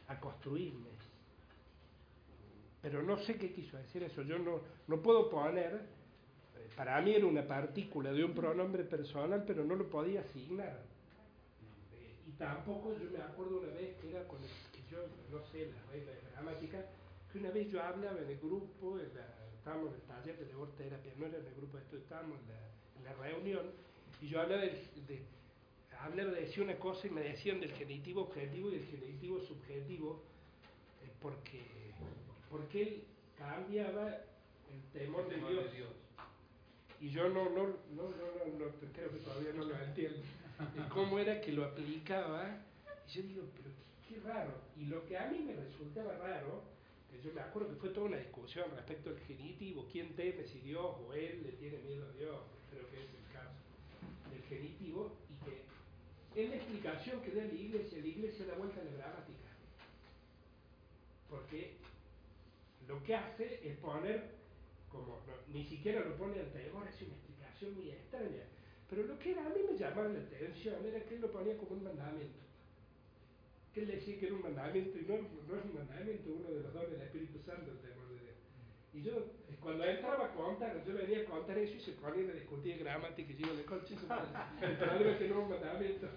a construirme. Pero no sé qué quiso decir eso. Yo no, no puedo poner, para mí era una partícula de un pronombre personal, pero no lo podía asignar. Y tampoco yo me acuerdo una vez que era con el, que yo no sé la regla de gramática, que una vez yo hablaba en el grupo, en la- estábamos en el taller de terapia, no era en el grupo esto, estábamos en la, en la reunión, y yo hablaba de, de hablaba, decía una cosa y me decían del genitivo objetivo y del genitivo subjetivo, eh, porque, porque él cambiaba el temor de Temor Dios. de Dios. Y yo no, no, no, no, creo que todavía no lo entiendo. Cómo era que lo aplicaba. Y yo digo, pero qué raro. Y lo que a mí me resultaba raro, que yo me acuerdo que fue toda una discusión respecto al genitivo, quién teme, si Dios o él le tiene miedo a Dios, creo que es el caso del genitivo, y que en la explicación que da la iglesia, la iglesia da vuelta a la gramática. Porque lo que hace es poner, como no- ni siquiera lo pone al temor, es una explicación muy extraña. Pero lo que era, a mí me llamaba la atención era que él lo ponía como un mandamiento. Que él decía que era un mandamiento y no, no es un mandamiento, uno de los dones del Espíritu Santo, el temor de Dios. Y yo, eh, cuando entraba a contar, yo venía a contar eso y se ponían a discutir gramática y yo de coche. El problema es que no es un mandamiento.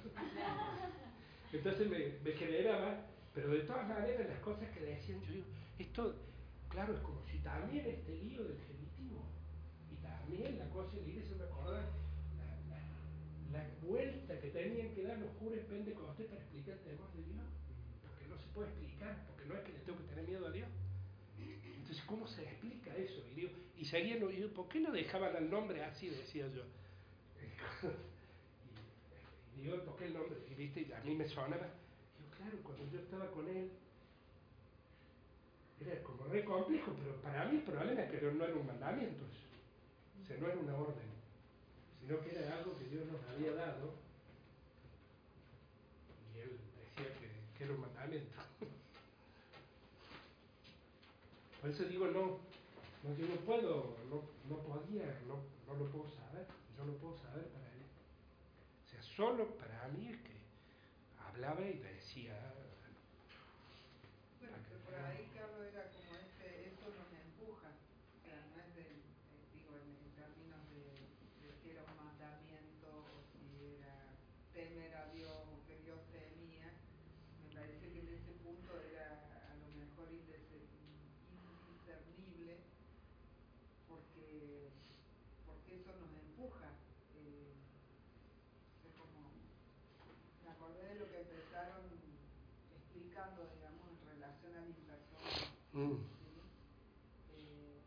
Entonces me, me generaba, pero de todas maneras las cosas que decían, yo digo, esto, claro, es como si también este lío del genitivo, y también la cosa, la iglesia me acordaba, la, la, la vuelta que tenían que dar los curas pentecostés para explicar el temor de Dios, porque no se puede explicar, porque no es que le tengo que tener miedo a Dios. Entonces, ¿cómo se explica eso? Y, digo, y seguían, y ¿por qué no dejaban al nombre así? Decía yo. Y, y digo, ¿por qué el nombre? Y viste, y a mí me sonaba. Digo, claro, cuando yo estaba con él, como re complejo, pero para mí el problema es que no era un mandamiento eso. O sea, no era una orden, sino que era algo que Dios nos había dado. Y él decía que, que era un mandamiento. Por eso digo, no, no yo no puedo, no, no podía, no, no lo puedo saber, yo lo puedo saber para él. O sea, solo para mí es que hablaba y decía, Bueno, que por ahí, Carlos, era como este, eso nos empuja, o sea, no es de, eh, digo, en, en términos de, de si era un mandamiento o si era temer a Dios o que Dios temía, me parece que en ese punto era a lo mejor indise- indiscernible porque, porque eso nos empuja. eh, es como, me acordé de lo que empezaron explicando, digamos, en relación al impersonal. Mm. ¿sí? Eh,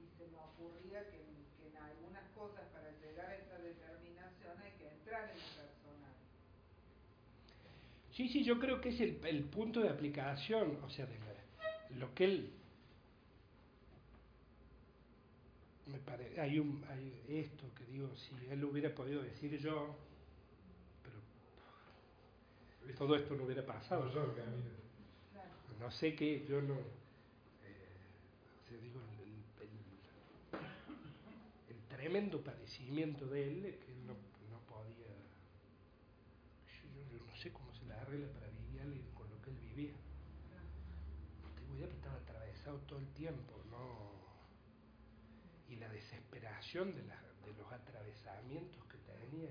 y se me ocurría que, en- que en algunas cosas para llegar a esa determinación hay que entrar en lo personal. Sí, sí, yo creo que es el, el punto de aplicación, o sea, de la- lo que él... Me parece, hay, un, hay esto que digo, si él lo hubiera podido decir yo, pero todo esto no hubiera pasado. Claro. No sé qué, yo no... eh, digo, el, el- el- el tremendo padecimiento de él es que él no, no podía... Yo, yo- yo no sé cómo se la arregla para vivir con lo que él vivía. No tengo idea, pero estaba atravesado todo el tiempo, desesperación de, la- de los atravesamientos que tenía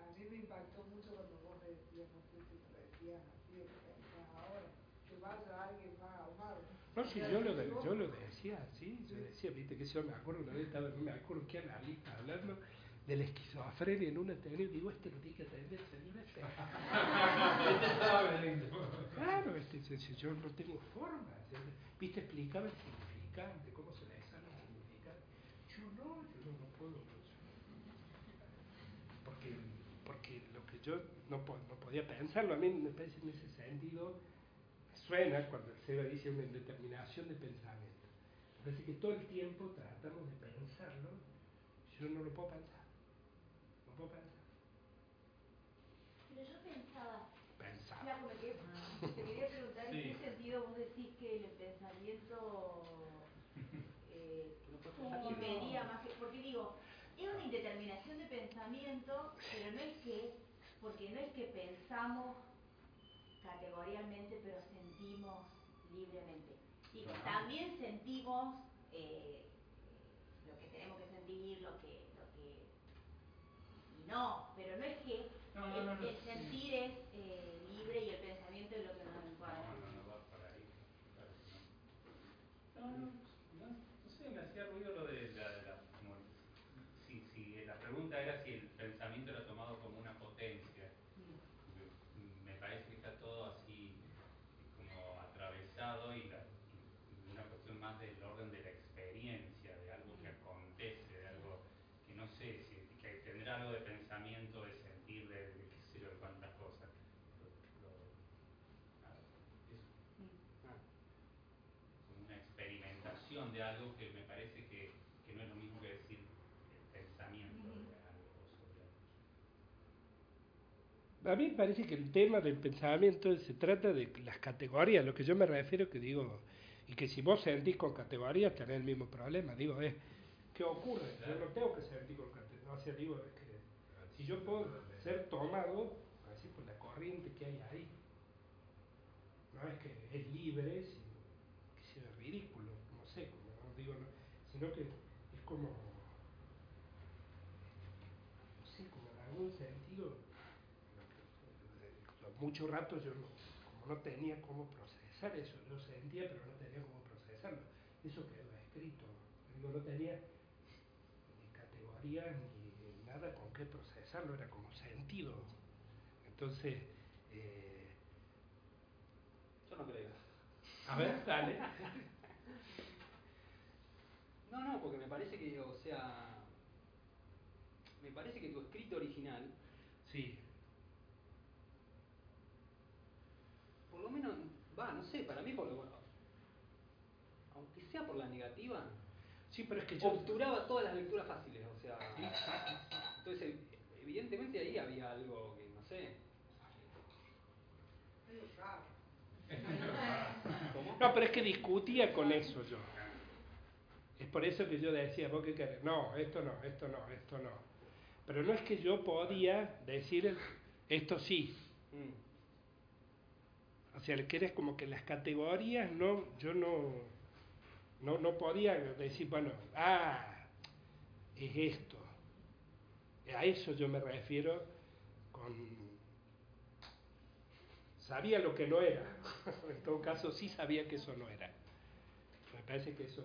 a mí me impactó mucho cuando vos decías, no sé si lo decías así o lo pensás ahora, que vaya alguien más ahumado. No, sí, yo lo, de- yo lo decía así, yo decía, viste que yo me acuerdo, una vez estaba, no me acuerdo qué analista hablando de la esquizofrenia en un ateneo, digo, este lo tiene que atender el señor este. Este. Claro, este, yo no tengo forma, viste, explicaba el significante, cómo se le sale el significante. Yo no, yo no, no puedo. pues. Porque, porque lo que yo no, no podía pensarlo, a mí me parece en ese sentido, suena cuando el Seba dice una indeterminación de pensamiento. Me parece que todo el tiempo tratamos de pensarlo, yo no lo puedo pensar. No puedo pensar. Pero yo pensaba, me quedé- te quería preguntar Sí. en qué sentido vos decís que el pensamiento eh, impedía más que. Porque digo, es una indeterminación de pensamiento, pero no es que. Porque no es que pensamos categorialmente, pero sentimos libremente. Digo, también sentimos eh, lo que tenemos que sentir, lo que. Lo que y no, pero no es que No, no, el, no, el sentir es eh, libre y el pensamiento es lo que nos No, impone. no, no va por ahí. Claro que no. No, no, no, no sé, me hacía ruido lo de la, de la como si, si la pregunta era si el pensamiento era tomado como una potencia. Me- Me parece que está todo así como atravesado y, la- y una cuestión más del orden de la experiencia, de algo que acontece, de algo que no sé, si, que tendrá algo de pensamiento, de sentir, de, de qué sé yo, de cuántas cosas. Lo- lo- nada, eso Ah, como una experimentación de algo que me parece que, que no es lo mismo que decir el pensamiento de algo o sobre algo. A mí me parece que el tema del pensamiento se trata de las categorías, lo que yo me refiero que digo, y que si vos sentís con categorías tenés el mismo problema, digo, es, ¿qué ocurre? Yo no tengo que sentir con categorías, o sea, digo, es que si yo puedo ser tomado, así por la corriente que hay ahí, no es que es libre, sino que sea ridículo, no sé, como no digo, sino que es como, no sé, como en algún sentido, lo- mucho rato yo no, como no tenía cómo procesar eso, yo sentía pero no tenía cómo procesarlo. Eso quedó escrito, digo, no tenía ni categorías ni nada con qué procesarlo, era como sentido. Entonces, eh, yo no creo. a ver, dale. No, no, porque me parece que, o sea, me parece que tu escrito original, Sí, por lo menos, va, no sé, para mí, por lo aunque sea por la negativa, sí, pero es que yo... obturaba todas las lecturas fáciles, o sea, entonces evidentemente ahí había algo que, no sé. No, pero es que discutía con eso yo. Es por eso que yo decía, ¿vos qué querés? No, esto no, esto no, esto no. Pero no es que yo podía decir esto sí. O sea, que eres como que las categorías no, yo no, no, no podía decir, bueno, ah, es esto. A eso yo me refiero con sabía lo que no era. en todo caso, sí sabía que eso no era. Me parece que eso